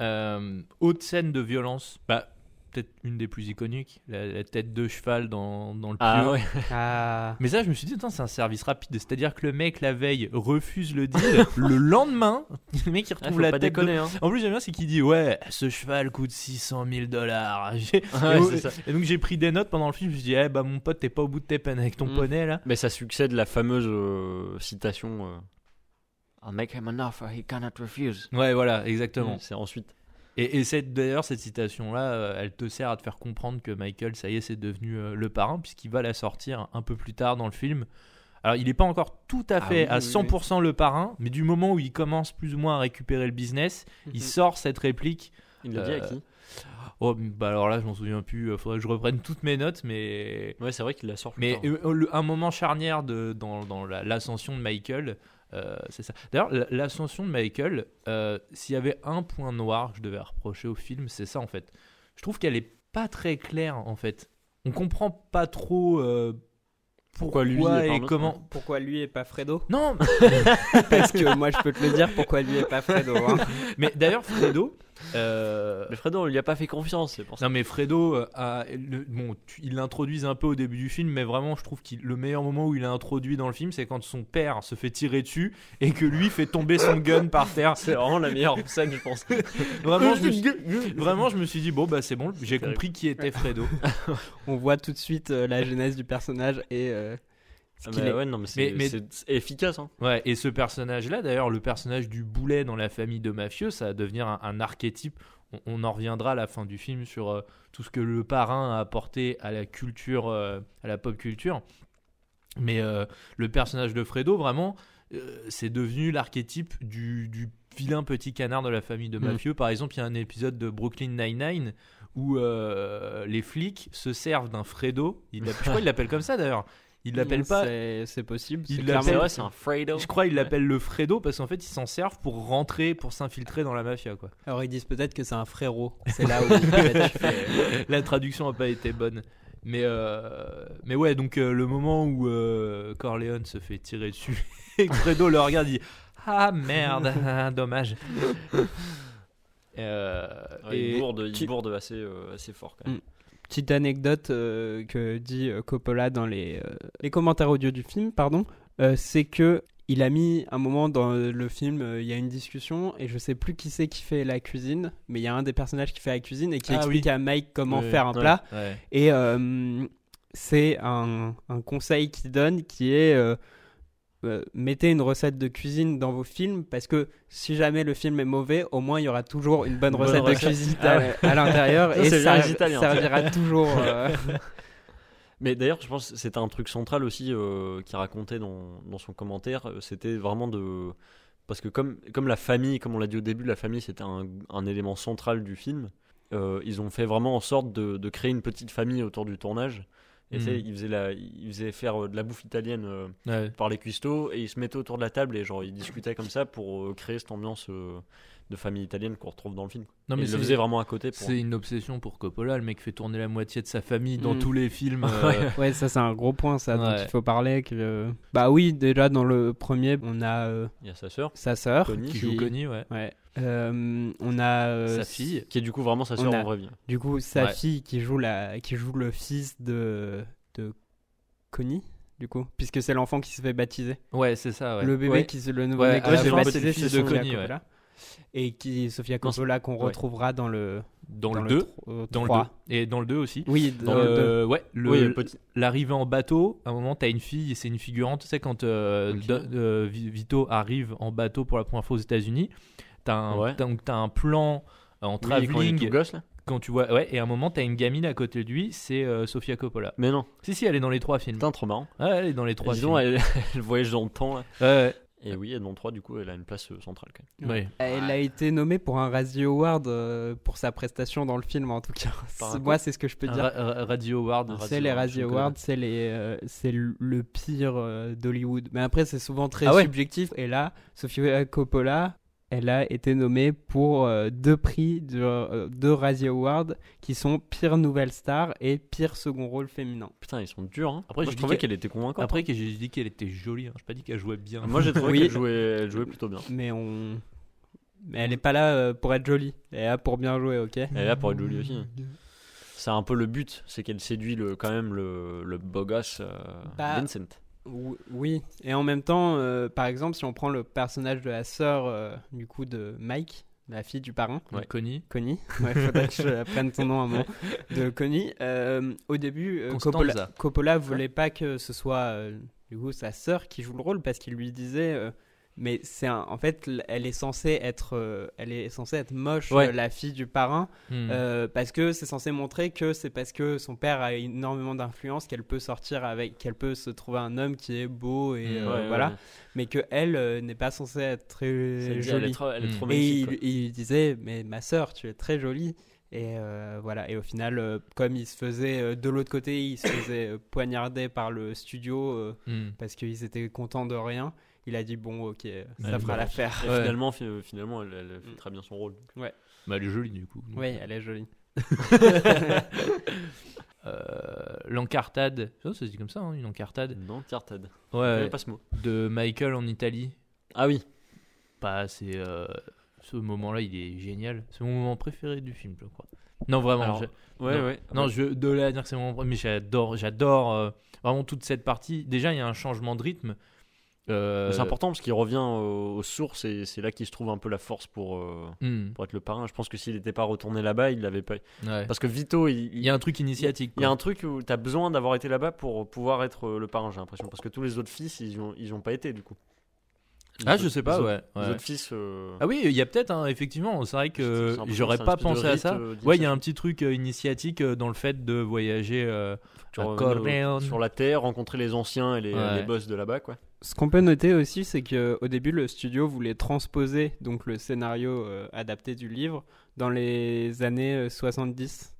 Euh, autre scène de violence, bah, peut-être une des plus iconiques, la, la tête de cheval dans, dans le Ah ouais. Ah. Mais ça, je me suis dit, c'est un service rapide. C'est-à-dire que le mec, la veille, refuse le deal. le lendemain, le mec, il Ah, retrouve la pas tête. de- hein. En plus, j'aime bien, c'est qu'il dit, ouais, ce cheval coûte 600 000 dollars. Ouais, et, donc, j'ai pris des notes pendant le film. Je me suis dit, eh, bah, mon pote, t'es pas au bout de tes peines avec ton Mm. poney, là. Mais ça succède la fameuse euh, citation euh, I'll make him an offer he cannot refuse. Ouais, voilà, exactement. Mm, C'est ensuite. Et, et cette- d'ailleurs, cette citation-là, euh, elle te sert à te faire comprendre que Michael, ça y est, c'est devenu euh, le parrain, puisqu'il va la sortir un peu plus tard dans le film. Alors, il n'est pas encore tout à Ah fait oui, à oui, 100% le parrain, mais du moment où il commence plus ou moins à récupérer le business, il sort cette réplique. Il l'a dit à Euh, qui? Oh, bah alors là, je m'en souviens plus. euh, Faudrait que je reprenne toutes mes notes, mais. Ouais, c'est vrai qu'il la sort plus Mais tard. le- un moment charnière de, dans, dans la- l'ascension de Michael, euh, c'est ça. D'ailleurs, l'ascension de Michael, euh, s'il y avait un point noir que je devais reprocher au film, c'est ça en fait. Je trouve qu'elle est pas très claire en fait. On comprend pas trop euh, Pourquoi lui et comment. Pourquoi lui et pas Fredo? Non, Parce que moi je peux te le dire pourquoi lui et pas Fredo. hein. mais d'ailleurs Fredo. Euh, Mais Fredo, on lui a pas fait confiance, c'est pour ça. Non mais Fredo, euh, a- le- bon, tu- ils l'introduisent un peu au début du film, mais vraiment je trouve que le meilleur moment où il est introduit dans le film, c'est quand son père se fait tirer dessus et que lui fait tomber son gun par terre. C'est vraiment la meilleure scène, je pense. Vraiment, je me suis, vraiment, je me suis dit bon bah c'est bon, j'ai compris qui était Fredo. On voit tout de suite euh, la genèse du personnage et euh, mais est. ouais, non, mais c'est Mais- mais- efficace. Hein. Ouais, et ce personnage-là, d'ailleurs, le personnage du boulet dans la famille de mafieux, ça va devenir un, un archétype. On, on en reviendra à la fin du film sur euh, tout ce que le parrain a apporté à la culture, euh, à la pop culture. Mais euh, le personnage de Fredo, vraiment, c'est devenu l'archétype du, du vilain petit canard de la famille de Mm. mafieux. Par exemple, il y a un épisode de Brooklyn Nine-Nine où euh, les flics se servent d'un Fredo. Il je crois qu'il l'appelle comme ça d'ailleurs. Il l'appelle pas. C'est possible. Il l'appelle- C'est un Fredo. Je crois qu'il l'appelle le Fredo parce qu'en fait ils s'en servent pour rentrer, pour s'infiltrer dans la mafia quoi. Alors ils disent peut-être que c'est un frérot. C'est là où fais- la traduction a pas été bonne. Mais, euh, mais ouais, donc euh, le moment où euh, Corleone se fait tirer dessus et que Fredo le regarde, il dit Ah merde, dommage. Euh, Ouais, et- il bourde, il bourde assez, euh, assez fort quand même. Petite anecdote euh, que dit euh, Coppola dans les, euh, les commentaires audio du film, pardon, euh, c'est que il a mis un moment dans le film, il y a une discussion et je sais plus qui c'est qui fait la cuisine, mais il y a un des personnages qui fait la cuisine et qui Ah explique oui. à Mike comment faire un ouais. plat. ouais. Et c'est un, un conseil qu'il donne qui est euh, mettez une recette de cuisine dans vos films parce que si jamais le film est mauvais, au moins il y aura toujours une bonne recette de cuisine Ah à, à l'intérieur et ça servira toujours. euh, Mais d'ailleurs, je pense que c'était un truc central aussi euh, qu'il racontait dans, dans son commentaire. euh, C'était vraiment de. Parce que, comme, comme la famille, comme on l'a dit au début, la famille c'était un, un élément central du film. ils ont fait vraiment en sorte de, de créer une petite famille autour du tournage. Et la, ils faisaient faire euh, de la bouffe italienne euh, Ouais. par les cuistots et ils se mettaient autour de la table et genre ils discutaient comme ça pour euh, créer cette ambiance de famille italienne qu'on retrouve dans le film. Non, mais ils le faisaient vraiment à côté. Pour... C'est une obsession pour Coppola. Le mec fait tourner la moitié de sa famille dans Mm. tous les films. euh, Ouais, ça c'est un gros point ça dont Ouais. il faut parler. Que... Bah oui, déjà dans le premier, on a euh, Il y a sa sœur, sa sœur Connie, qui joue Connie, ouais. Ouais. Euh, on a euh, Sa fille. qui est du coup vraiment sa sœur a- en vraie vie. Du coup, sa Ouais. fille qui joue la, qui joue le fils de de Connie, du coup, puisque c'est l'enfant qui se fait baptiser. Ouais, c'est ça. Ouais. Le bébé Ouais. qui se le nouveau Ouais, qui baptiser, c'est le fils de Connie, ouais. Et qui Sofia Coppola qu'on ouais. retrouvera dans le Dans, dans le 2. tro- euh, Dans le 2. trois. Et dans le 2 aussi. Oui, dans le deux. Euh, ouais, le- Oui, petit- l'arrivée en bateau, à un moment, t'as une fille et c'est une figurante. Tu sais, quand euh, euh, Vi- Vito arrive en bateau pour la première fois aux États-Unis, T'as un, Ouais. un plan en Oui, quand travelling quand tu vois. Ouais, et à un moment, t'as une gamine à côté de lui, c'est euh, Sofia Coppola. Mais non, Si, si, elle est dans les trois films. putain, trop marrant. Ouais, elle est dans les trois Dis films. donc, elle, elle voyage dans le temps là. Ouais, Et oui, le 3, du coup, elle a une place euh, centrale quand même. ouais. Elle a été nommée pour un Razzie Award euh, pour sa prestation dans le film en tout cas. Moi c'est ce que je peux dire. Ra- Ra- Radio Award. C'est les je connais. Awards, c'est les, euh, c'est le le pire euh, d'Hollywood. Mais après c'est souvent très Ah ouais. subjectif. Et là, Sofia Coppola, elle a été nommée pour euh, deux prix de euh, deux Razzie Awards qui sont pire nouvelle star et pire second rôle féminin. Putain, ils sont durs. Hein. Après, Moi, je je trouvais qu'elle- était convaincante. Après, que j'ai dit qu'elle était jolie. Hein. J'ai pas dit qu'elle jouait bien. Moi, j'ai trouvé Oui. qu'elle jouait, elle jouait plutôt bien. Mais on, mais elle est pas là euh, pour être jolie. Elle est là pour bien jouer, ok? Elle est là pour être jolie aussi. hein. C'est un peu le but, c'est qu'elle séduit le, quand même le, le beau gosse euh, Bah, Vincent. Ou- Oui, et en même temps, euh, par exemple, si on prend le personnage de la sœur euh, du coup de Mike, la fille du parrain, Ouais. Connie. Connie, ouais, faudrait que je prenne son nom à un moment, de Connie. euh, au début. Coppola, Coppola voulait pas que ce soit euh, du coup sa sœur qui joue le rôle parce qu'il lui disait. Mais c'est en fait, elle est censée être, euh, elle est censée être moche, Ouais. euh, la fille du parrain, Hmm. euh, parce que c'est censé montrer que c'est parce que son père a énormément d'influence qu'elle peut sortir avec, qu'elle peut se trouver un homme qui est beau et Mm, euh, Ouais, ouais, voilà, ouais. mais que elle n'est pas censée être très Elle est jolie. trop, elle est trop Mm. Et il, il disait, mais ma sœur, tu es très jolie. Et voilà. Et au final, comme il se faisait de l'autre côté, il se faisait poignarder par le studio Hmm. parce qu'ils étaient contents de rien. Il a dit bon, ok, ça Elle fera l'affaire. Et Ouais. finalement, fi- finalement, elle, elle fait Mm. très bien son rôle. Bah, elle est jolie du coup. Donc, Oui, elle est jolie. Euh, L'encartade. Ça, ça se dit comme ça, hein, une encartade. Non, Cartade. Je Ouais. pas ce mot. De Michael en Italie. Ah oui. Bah, c'est. euh, ce moment-là, il est génial. C'est mon moment préféré du film, je crois. Non, vraiment. Alors, j'ai- Ouais, Non. ouais. Non, je de là à dire que c'est mon premier, mais j'adore, j'adore euh, vraiment toute cette partie. Déjà, il y a un changement de rythme. Euh, C'est important parce qu'il revient aux, sources et c'est là qu'il se trouve un peu la force pour, euh, hmm, pour être le parrain. Je pense que s'il n'était pas retourné là-bas, il l'avait pas. ouais. Parce que Vito, il, Il y a un truc initiatique. Il y a un truc où tu as besoin d'avoir été là-bas pour pouvoir être euh, le parrain, j'ai l'impression. Parce que tous les autres fils, ils ont, ils ont pas été du coup. Les Ah, autres- je sais pas, les ouais. Les ouais. autres fils. euh, Ah oui, il y a peut-être, hein, effectivement. C'est vrai que j'aurais pas pensé à ça. euh, Ouais, il y a un petit truc euh, initiatique euh, dans le fait de voyager. euh, à sur la terre, rencontrer les anciens et les, Ouais. les boss de là-bas, quoi. Ce qu'on peut noter aussi, c'est qu'au début, le studio voulait transposer donc le scénario euh, adapté du livre dans les années euh, 70,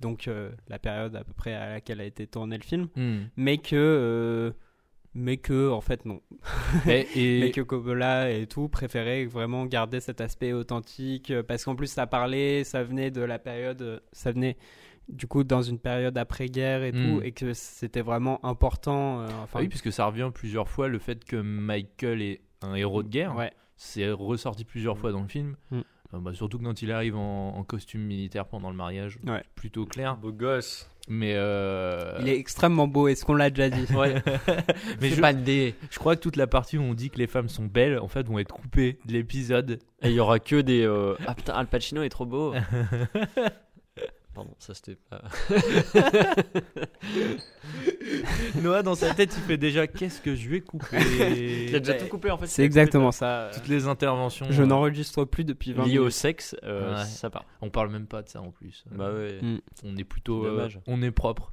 donc euh, la période à peu près à laquelle a été tourné le film, hmm. mais que, euh, mais que en fait non, Et, et- mais que Coppola et tout préféraient vraiment garder cet aspect authentique euh, parce qu'en plus ça parlait, ça venait de la période, euh, ça venait du coup dans une période après-guerre et Mm. tout, et que c'était vraiment important. euh, enfin, Ah oui, puisque ça revient plusieurs fois le fait que Michael est un héros de guerre. ouais. C'est ressorti plusieurs fois dans le film. Mm. Euh, bah, surtout que quand il arrive en, en costume militaire pendant le mariage, Ouais. plutôt clair. Beau gosse. Mais euh, Il est extrêmement beau, est-ce qu'on l'a déjà dit? Ouais. mais je, pas des. je crois que toute la partie où on dit que les femmes sont belles, en fait, vont être coupées de l'épisode. Et il y aura que des. euh, Ah putain, Al Pacino est trop beau. Pardon, ça c'était pas. Noah, dans sa tête, il fait déjà qu'est-ce que je vais couper Il a déjà tout coupé en fait. C'est exactement ça. Toutes les interventions. Je euh, n'enregistre plus depuis 20 Lié au minutes. sexe, euh, Ouais. ça part. On parle même pas de ça en plus. Bah ouais. Mm. On est plutôt. euh, Dommage. on est propre.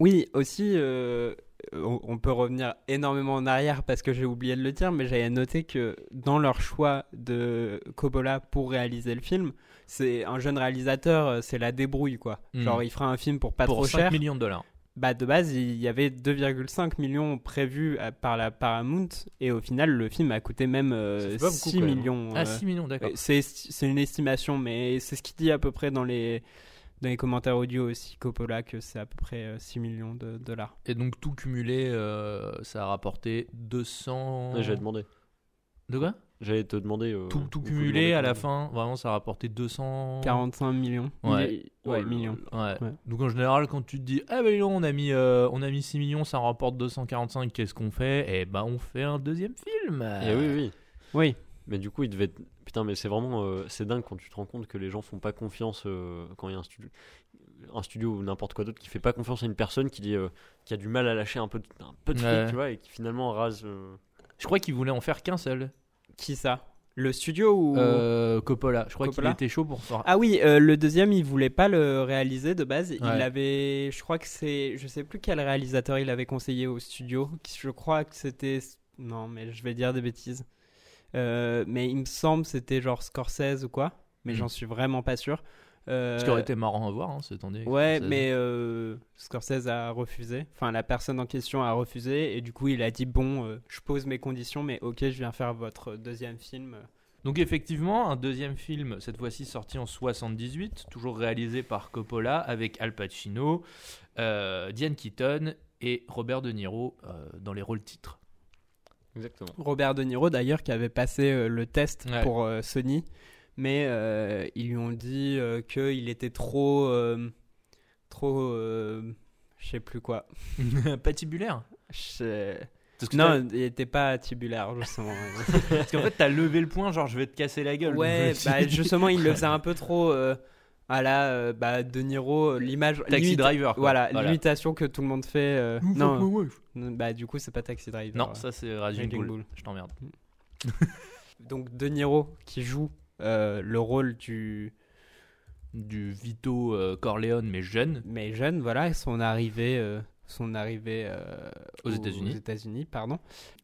Oui, aussi, euh, on, on peut revenir énormément en arrière parce que j'ai oublié de le dire, mais j'avais noté que dans leur choix de Coppola pour réaliser le film, c'est un jeune réalisateur, euh, c'est la débrouille quoi. Mm. Genre, il fera un film pour pas Pour trop 5 cher. millions de dollars. Bah, de base, il y avait 2,5 millions prévus à- par la Paramount, et au final, le film a coûté même euh, Ça fait pas beaucoup, 6 quand même, hein. millions. Ah, euh, 6 millions, d'accord. Euh, C'est c'est une estimation, mais c'est ce qu'il dit à peu près dans les, dans les commentaires audio aussi, Coppola, que c'est à peu près euh, 6 millions de dollars. Et donc, tout cumulé, euh, ça a rapporté 200. Ouais, J'allais demander. De quoi? J'allais te demander. euh, Tout, tout cumulé à la fin, vraiment, ça a rapporté 200. 45 millions. Ouais. Ouais, Oh, millions. Ouais. Ouais. Donc en général, quand tu te dis, ah ben non, on a mis, euh, on a mis 6 millions, ça rapporte 245, qu'est-ce qu'on fait? Eh ben, on fait un deuxième film. Eh oui, oui. Oui. Mais du coup, il devait. Putain, mais c'est vraiment. euh, c'est dingue quand tu te rends compte que les gens font pas confiance euh, quand il y a un studio. Un studio ou n'importe quoi d'autre qui fait pas confiance à une personne qui, dit, euh, qui a du mal à lâcher un peu de, un peu de fric, Ouais. tu vois, et qui finalement rase. euh, Je crois qu'ils voulaient en faire qu'un seul. Qui ça? Le studio ou Euh, Coppola. Je crois qu'il était chaud pour faire. Ah oui, euh, le deuxième, il voulait pas le réaliser de base. Il avait, je crois que c'est, je sais plus quel réalisateur il avait conseillé au studio. Je crois que c'était, non, mais je vais dire des bêtises. Euh, mais il me semble que c'était genre Scorsese ou quoi. Mais Mhm. j'en suis vraiment pas sûr. Euh, Ce qui aurait été marrant à voir, hein, année. Ouais, mais euh, Scorsese a refusé. Enfin, la personne en question a refusé. Et du coup, il a dit Bon, euh, je pose mes conditions, mais ok, je viens faire votre deuxième film. Donc effectivement, un deuxième film, cette fois-ci sorti en 78, toujours réalisé par Coppola, avec Al Pacino, euh, Diane Keaton et Robert De Niro euh, dans les rôles titres. Exactement. Robert De Niro, d'ailleurs, qui avait passé euh, le test Ouais. pour euh, Sony. Mais euh, ils lui ont dit euh, qu'il était trop. euh, trop. euh, je sais plus quoi. Je- Parce que Non, il était pas tubulaire, justement. parce qu'en fait, t'as levé le point, genre je vais te casser la gueule. ouais, bah, justement, il le faisait un peu trop. euh, à la euh, bah, De Niro, l'image. Taxi limite- Driver. quoi. Voilà, l'imitation que tout le monde fait. euh, Non, bah, du coup, c'est pas Taxi Driver. non, ça c'est Raging Raging Bull. Bull. Je t'emmerde. Donc, De Niro qui joue euh, le rôle du. Du Vito euh, Corleone, mais jeune. mais jeune, voilà, son arrivée, euh, son arrivée euh, Aux États-Unis. États-Unis, pardon.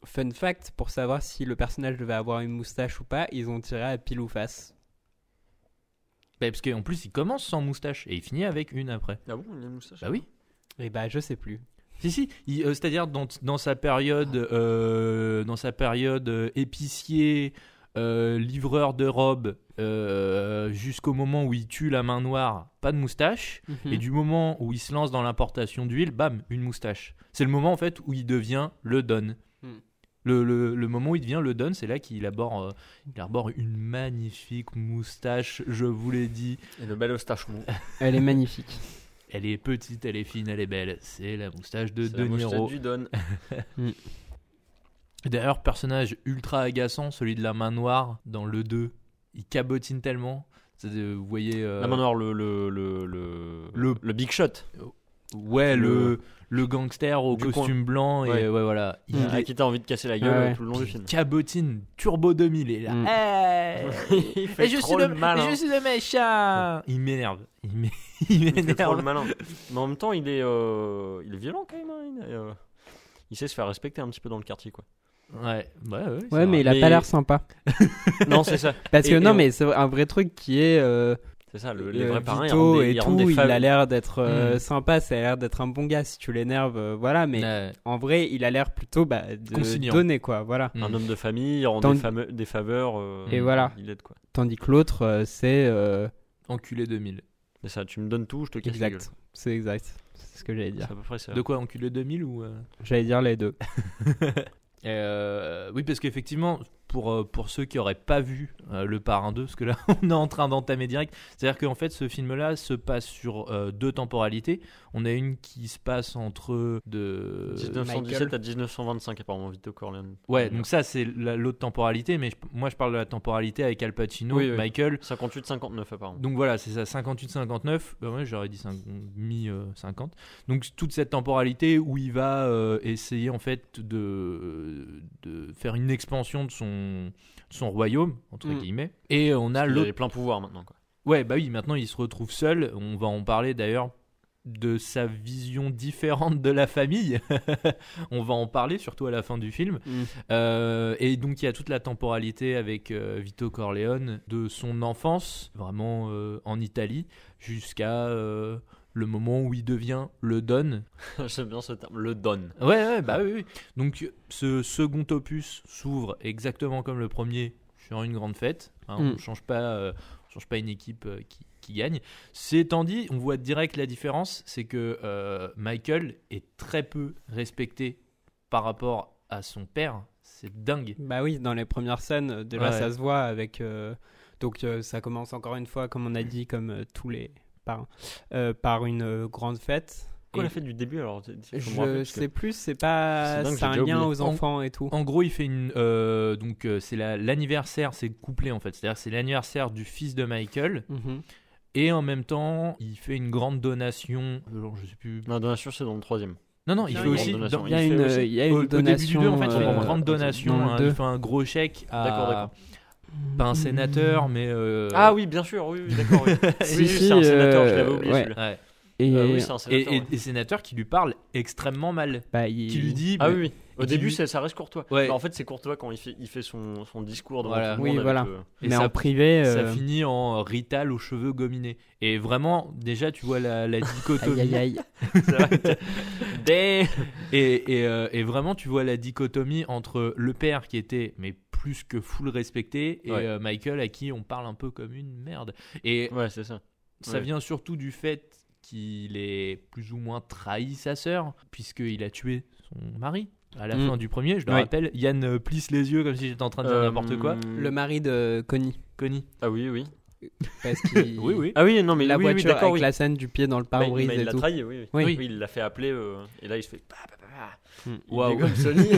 Fun fact, pour savoir si le personnage devait avoir une moustache ou pas, ils ont tiré à pile ou face. Bah, parce qu'en plus, il commence sans moustache et il finit avec une après. Ah bon, il a une moustache Bah oui. Et bah, je sais plus. Si si, euh, c'est-à-dire dans, dans sa période, euh, dans sa période euh, épicier, euh, livreur de robes, euh, jusqu'au moment où il tue la main noire, pas de moustache, Hmm. et du moment où il se lance dans l'importation d'huile, bam, une moustache. C'est le moment en fait où il devient le don. Hmm. Le, le- le moment où il devient le don, c'est là qu'il arbore, euh, il arbore une magnifique moustache, je vous l'ai dit. Et le bel eustache mou. Elle est magnifique. Elle est petite, elle est fine, elle est belle. C'est la moustache de C'est De la moustache Niro. du Don. D'ailleurs, personnage ultra agaçant, celui de la main noire dans le 2. Il cabotine tellement. Euh, Vous voyez. euh, La main noire, le, le, le, le, Le- le Big Shot. Ouais, le, le- le gangster au Du costume blanc. Et Ouais. ouais, voilà. Il, est- qui t'a envie de casser la gueule Ouais. tout le long du il film. cabotine Turbo 2000. Et là. Mm. Hey il fait et je, trop le, le malin. et je suis le méchant Il m'énerve. Il m'é- il fait trop le m'énerve. malin. Mais en même temps, il est, euh, il est violent quand même. hein. Il, est, euh, il sait se faire respecter un petit peu dans le quartier, quoi. Ouais, ouais, ouais. Ouais, mais il a Mais- pas l'air sympa. non, c'est ça. Parce que Et- non, et on- mais c'est un vrai truc qui est. euh, C'est ça. Le, les euh, vrais ils des, et ils tout, des il a l'air d'être euh, Mm. sympa, ça a l'air d'être un bon gars. Si tu l'énerves, euh, voilà, mais Ouais. en vrai, il a l'air plutôt bah, de Conciliant. donner, quoi. Voilà. Mm. Un homme de famille, il rend Tandis- des, fameux- des faveurs. euh, Et voilà. Il aide, quoi. Tandis que l'autre, euh, c'est. euh, Enculé 2000. C'est ça. Tu me donnes tout, je te casse exact. C'est exact. C'est ce que j'allais C'est dire. à peu près ça. De quoi Enculé 2000 ou. J'allais dire les deux. Euh, oui, parce qu'effectivement, pour, euh, pour ceux qui n'auraient pas vu euh, Le Parrain 2, parce que là, on est en train d'entamer direct, c'est-à-dire qu'en fait, ce film-là se passe sur euh, deux temporalités. On a une qui se passe entre de... 1917 à 1925, apparemment, Vito Corleone. Ouais, donc ça, c'est la- l'autre temporalité, mais je- moi, je parle de la temporalité avec Al Pacino, Oui, oui. Michael. 58-59, apparemment. Donc voilà, c'est ça, 58-59. Bah ouais, j'aurais dit 5 mi euh, 50. Donc toute cette temporalité où il va euh, essayer en fait de, de faire une expansion de son, son royaume entre Mm. guillemets. Et on a Il a l'autre. les pleins pouvoirs maintenant, quoi. Ouais, bah oui, maintenant il se retrouve seul. On va en parler d'ailleurs de sa vision différente de la famille. on va en parler surtout à la fin du film. Mm. Euh, et donc il y a toute la temporalité avec euh, Vito Corleone de son enfance, vraiment euh, en Italie, jusqu'à le moment où il devient le Don. J'aime bien ce terme, le Don. Ouais, ouais, bah oui, oui. Donc ce second opus s'ouvre exactement comme le premier sur une grande fête. hein, On Mm. ne change pas, euh, on change pas une équipe euh, qui, qui gagne. C'est dit, on voit direct la différence, c'est que euh, Michael est très peu respecté par rapport à son père. C'est dingue. Bah oui, dans les premières scènes, déjà Ouais. ça se voit avec. euh, donc euh, ça commence encore une fois, comme on a dit, comme euh, tous les euh, par une euh, grande fête. Quoi la fête du début alors Je sais plus, c'est pas. C'est un lien oublié. aux En- enfants et tout. En gros, il fait une. euh, donc, euh, c'est la- l'anniversaire, c'est couplé en fait. C'est-à-dire, c'est l'anniversaire du fils de Michael. Mhm. Et en même temps, il fait une grande donation. Alors, je sais plus. Bien sûr, c'est dans le troisième. Non, non, il Non, fait aussi. donation. dans- Il y a une, il y a au, une au début du donation. 2, en fait, il fait une grande donation. hein, il fait un gros chèque à, D'accord, d'accord. Pas un sénateur, mais. euh, Ah oui, bien sûr, oui, oui d'accord. Oui, Si, oui, si, c'est un sénateur, je euh, l'avais oublié ouais. celui-là. ouais. Et, Euh, oui, c'est un Et, sénateur. et ouais. des sénateurs qui lui parlent extrêmement mal. bah, il- Qui lui dit. Ah mais- oui, oui. Au et début, lui- c'est- ça reste courtois. Ouais. Bah, en fait, c'est courtois quand il fait, il fait son, son discours devant Voilà. Oui, voilà. euh, Et mais ça- en privé. Ça euh, finit en Rital aux cheveux gominés. Et vraiment, déjà, tu vois la, la dichotomie. Aïe aïe aïe. vrai. Et, et, euh, et vraiment, tu vois la dichotomie entre le père qui était mais plus que full respecté et Ouais. euh, Michael à qui on parle un peu comme une merde. Et Ouais, c'est ça. ça ouais. vient surtout du fait qu'il ait plus ou moins trahi sa sœur puisqu'il a tué son mari. À la Mm. fin du premier, je le Ouais. rappelle, Yann euh, plisse les yeux comme si j'étais en train de dire Euh, n'importe quoi. Le mari de Connie. Connie. Ah oui, oui. Parce qu'il. Oui, oui. Ah oui, non, mais la oui, oui, voiture d'accord, avec oui. la scène du pied dans le il- pare-brise il et l'a tout. trahi, oui. Oui. Oui, il l'a fait appeler, euh, et là, il se fait. bah, bah, bah, bah. Mm. Il Waouh. Sony.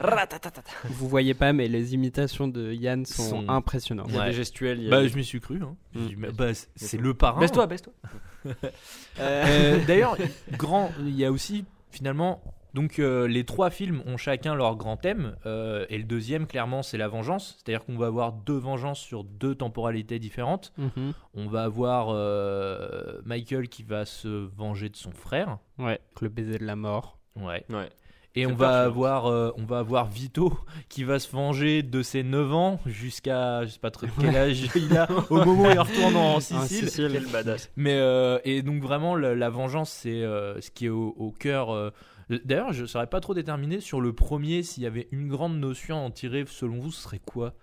Vous voyez pas, mais les imitations de Yann sont, Sont- impressionnantes. Il y a Ouais. des gestuels. il y a Bah, des- je m'y suis cru. hein. Mm. dit, mais bah, c'est- le parrain. Baisse-toi, baisse-toi. Euh, D'ailleurs, grand, il y a aussi finalement. Donc euh, les trois films ont chacun leur grand thème euh, et le deuxième clairement c'est la vengeance, c'est-à-dire qu'on va avoir deux vengeances sur deux temporalités différentes. Mhm. On va avoir euh, Michael qui va se venger de son frère, Ouais, le baiser de la mort. ouais. Ouais. Et on va avoir euh, on va avoir Vito qui va se venger de ses 9 ans jusqu'à je sais pas trop quel âge il a au moment où il retourne en Sicile. Sicile. Quel badass. Mais euh, et donc vraiment la, la vengeance c'est euh, ce qui est au, au cœur. Euh, D'ailleurs, je ne saurais pas trop déterminer sur le premier s'il y avait une grande notion à en tirer. Selon vous, ce serait quoi?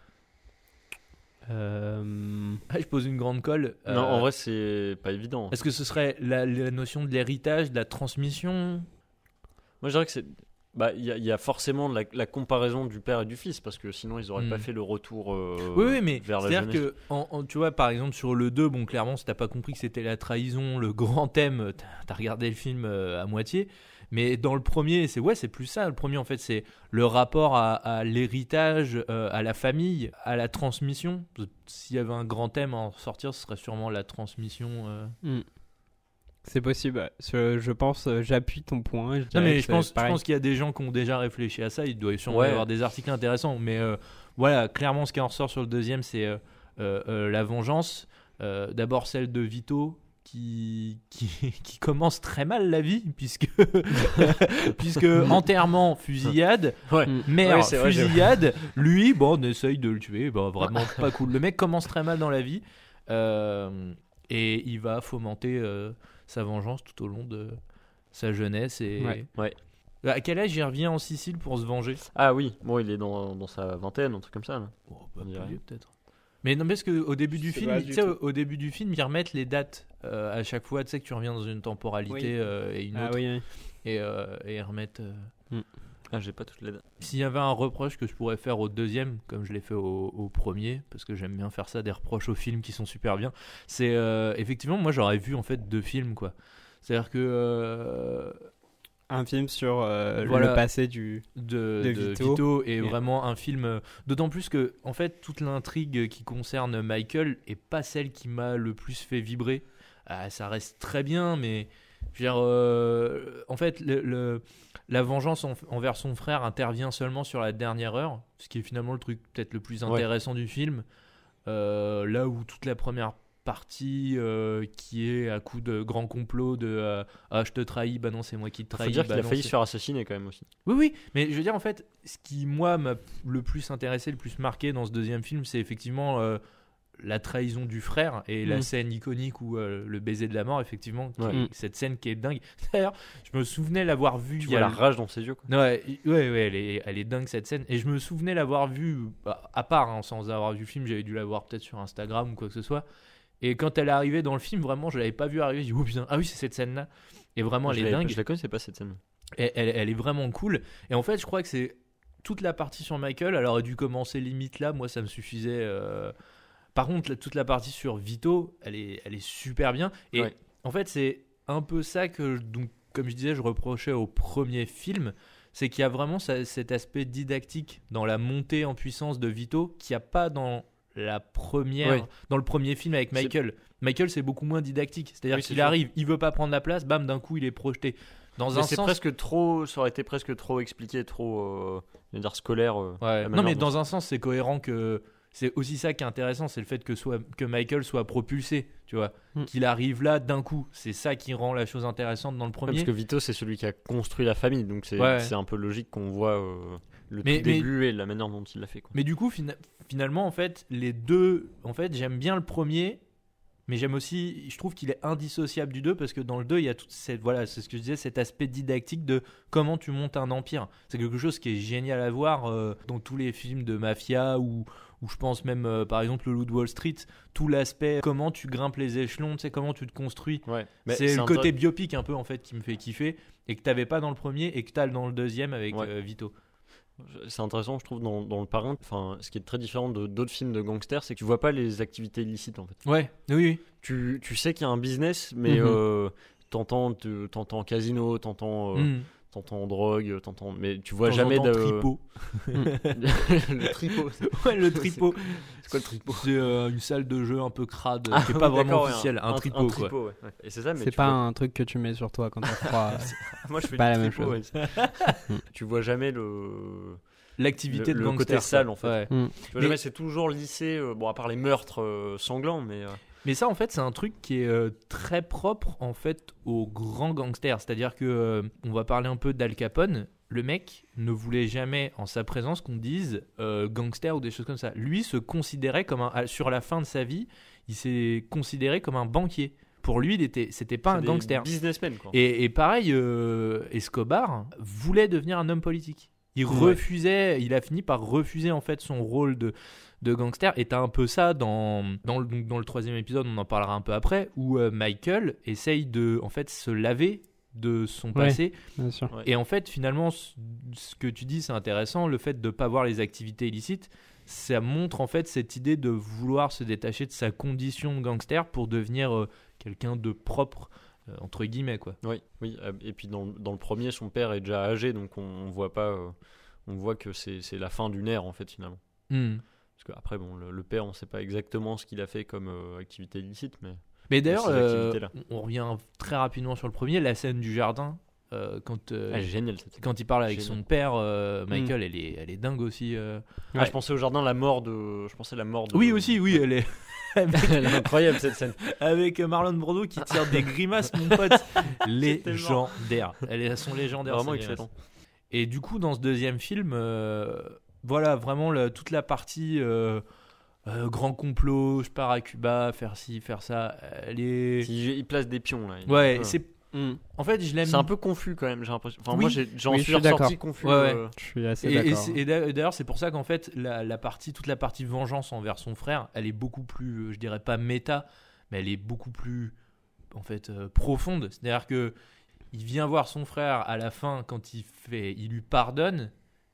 Euh, Ah, Je pose une grande colle. Non, Euh, en vrai, c'est pas évident. Est-ce que ce serait la, la notion de l'héritage, de la transmission? Moi, je dirais que c'est. Bah, y, y a forcément la, la comparaison du père et du fils, parce que sinon, ils auraient Hmm. pas fait le retour euh, Oui, oui, mais vers la c'est-à-dire que, en- en- tu vois, par exemple, sur le 2, bon, clairement, si t'as pas compris que c'était la trahison, le grand thème, t'as- regardé le film euh, à moitié. Mais dans le premier, c'est ouais, c'est plus ça. Le premier, en fait, c'est le rapport à, à l'héritage, euh, à la famille, à la transmission. S'il y avait un grand thème à en sortir, ce serait sûrement la transmission. euh. hmm. C'est possible. Je, je pense, euh, j'appuie ton point. Je Non, mais je pense, je pareil. pense qu'il y a des gens qui ont déjà réfléchi à ça. Il doit sûrement Ouais. y avoir des articles intéressants. Mais euh, voilà, clairement, ce qui en ressort sur le deuxième, c'est la vengeance. D'abord celle de Vito. Qui, qui, qui commence très mal la vie puisque puisque enterrement fusillade Ouais. Mère Ouais, c'est vrai, j'ai- fusillade lui bon on essaye de le tuer bon, vraiment pas cool le mec commence très mal dans la vie euh, et il va fomenter euh, sa vengeance tout au long de sa jeunesse et Ouais. Ouais. à quel âge il revient en Sicile pour se venger? Ah oui, bon, il est dans, dans sa vingtaine, un truc comme ça. Là. Oh, bah, peut-être mais non parce que au début du film du au, au début du film ils remettent les dates euh, à chaque fois tu sais que tu reviens dans une temporalité Oui. euh, et une Ah autre oui, oui. et, euh, et ils remettent euh, Ah, j'ai pas toutes les dates. S'il y avait un reproche que je pourrais faire au deuxième, comme je l'ai fait au, au premier, parce que j'aime bien faire ça, des reproches aux films qui sont super bien, c'est euh, effectivement, moi j'aurais vu en fait deux films quoi. C'est-à-dire que euh, Un film sur euh, Voilà. le passé du. de, De de Vito. Vito. est Et- vraiment un film, euh, d'autant plus que en fait toute l'intrigue qui concerne Michael est pas celle qui m'a le plus fait vibrer. Ah, ça reste très bien, mais je veux dire, euh, en fait, le, le- la vengeance en- envers son frère intervient seulement sur la dernière heure, ce qui est finalement le truc peut-être le plus Ouais. intéressant du film. Euh, là où toute la première partie euh, qui est à coup de grand complot de euh, ah je te trahis bah non c'est moi qui te Faut trahis dire qu'il bah a failli c'est- se faire assassiner quand même aussi. oui, oui, mais je veux dire, en fait, ce qui, moi, m'a le plus intéressé, le plus marqué dans ce deuxième film, c'est effectivement euh, la trahison du frère et la Mm. scène iconique où euh, le baiser de la mort, effectivement, qui- Ouais. Mm. cette scène qui est dingue. D'ailleurs, je me souvenais l'avoir vue. Tu il y vois a la rage dans ses yeux. Quoi. Ouais, ouais, ouais, elle est, elle est dingue cette scène. Et je me souvenais l'avoir vue, bah, à part, hein, sans avoir vu le film, j'avais dû la voir peut-être sur Instagram ou quoi que ce soit. Et quand elle est arrivée dans le film, vraiment, je l'avais pas vue arriver. J'ai dit, oh putain, ah oui, c'est cette scène-là. Et vraiment, je, elle est dingue. je la connaissais pas cette scène. Et elle, elle est vraiment cool. Et en fait, je crois que c'est toute la partie sur Michael. Elle aurait dû commencer limite là. Moi, ça me suffisait. euh. Par contre, toute la partie sur Vito, elle est, elle est super bien. Et Ouais. en fait, c'est un peu ça que, donc, comme je disais, je reprochais au premier film. C'est qu'il y a vraiment cet aspect didactique dans la montée en puissance de Vito qu'il n'y a pas dans la première, Ouais. dans le premier film avec Michael. Michael, c'est beaucoup moins didactique. C'est-à-dire Oui, qu'il arrive, il veut pas prendre la place, bam, d'un coup, il est projeté. Dans Mais un sens, presque trop, ça aurait été presque trop expliqué, trop, euh, dire scolaire. euh, Ouais. Non, mais dont- dans un sens, c'est cohérent que c'est aussi ça qui est intéressant, c'est le fait que, soit, que Michael soit propulsé, tu vois. Mm. Qu'il arrive là d'un coup. C'est ça qui rend la chose intéressante dans le Ouais, premier. parce que Vito, c'est celui qui a construit la famille, donc c'est Ouais. c'est un peu logique qu'on voit euh, le Mais- tout mais- début et la manière dont il l'a fait. Quoi. Mais du coup, fina- finalement, en fait, les deux, en fait, j'aime bien le premier, mais j'aime aussi, je trouve qu'il est indissociable du 2 parce que dans le 2, il y a toute cette, voilà, c'est ce que je disais, cet aspect didactique de comment tu montes un empire. C'est quelque chose qui est génial à voir euh, dans tous les films de mafia ou, ou je pense même, euh, par exemple, le Loup de Wall Street, tout l'aspect comment tu grimpes les échelons, tu sais, comment tu te construis. Ouais. C'est le côté biopic un peu, en fait, qui me fait kiffer et que t'avais pas dans le premier et que t'as dans le deuxième avec Ouais. euh, Vito. C'est intéressant, je trouve, dans, dans le parrain. Enfin, ce qui est très différent de d'autres films de gangsters, c'est que tu vois pas les activités illicites en fait. Ouais, oui, oui. Tu, tu sais qu'il y a un business, mais Mhm. euh, t'entends t'entends casino, t'entends euh, Mm. T'entends drogue, t'entends, mais tu vois jamais de tripot. le tripot. Ouais, le tripot. C'est quoi le tripot C'est euh, une salle de jeu un peu crade, Ah, qui est oui, pas vraiment officielle, un, tripot, quoi. ouais. Et c'est ça, mais C'est pas vois- un truc que tu mets sur toi quand t'as froid. Moi, je fais pas du la même tripot, chose. ouais. tu vois jamais le L'activité Le- de le gangster. côté quoi. sale, en fait. Ouais. Tu vois Mais- jamais, c'est toujours lissé. euh, bon, à part les meurtres euh, sanglants, mais euh, Mais ça, en fait, c'est un truc qui est euh, très propre, en fait, aux grands gangsters. C'est-à-dire que, euh, on va parler un peu d'Al Capone. Le mec ne voulait jamais, en sa présence, qu'on dise euh, gangster ou des choses comme ça. Lui se considérait comme un, sur la fin de sa vie, il s'est considéré comme un banquier. Pour lui, il était, c'était pas un gangster. businessmen, quoi. Et, et pareil, euh, Escobar voulait devenir un homme politique. Il Ouais. refusait, il a fini par refuser en fait son rôle de, de gangster. Et t'as un peu ça dans, dans, le, dans le troisième épisode, on en parlera un peu après, où euh, Michael essaye de en fait se laver de son Ouais. passé. Bien sûr. Ouais. Et en fait, finalement, ce que tu dis, c'est intéressant. Le fait de ne pas voir les activités illicites, ça montre en fait cette idée de vouloir se détacher de sa condition de gangster pour devenir euh, quelqu'un de propre, euh, entre guillemets, quoi. Oui, oui. Et puis dans, dans le premier, son père est déjà âgé, donc on, on voit pas. euh, on voit que c'est c'est la fin d'une ère en fait finalement. Hmm. Parce que après, bon, le, le père, on sait pas exactement ce qu'il a fait comme euh, activité illicite, mais Mais d'ailleurs, euh, on revient très rapidement sur le premier, la scène du jardin, euh, quand, euh, elle est géniale cette. quand il parle avec Génial. son père, euh, Michael, elle, est, elle est dingue aussi. euh. Ah, je pensais au jardin la mort de. Je pensais la mort de. Oui, aussi, oui, elle est. elle est incroyable cette scène. avec Marlon Brando qui tire des grimaces, mon pote. Légendaire. Elles sont légendaires. Vraiment excellent. Et du coup, dans ce deuxième film, euh, voilà, vraiment le- toute la partie euh, euh, grand complot, je pars à Cuba, faire ci, faire ça, elle est. Il, il place des pions là. Il- Ouais, Ouais. c'est. Mm. En fait, je l'aime. C'est un peu confus quand même, j'ai l'impression. Enfin, Oui. moi, j'en Oui, suis ressorti confus. Ouais, ouais. euh, Je suis assez Et, et d'accord. c'est- et d'a- d'ailleurs, c'est pour ça qu'en fait, la, la partie, toute la partie vengeance envers son frère, elle est beaucoup plus, je dirais pas méta, mais elle est beaucoup plus, en fait, euh, profonde. C'est-à-dire que il vient voir son frère à la fin quand il fait, il lui pardonne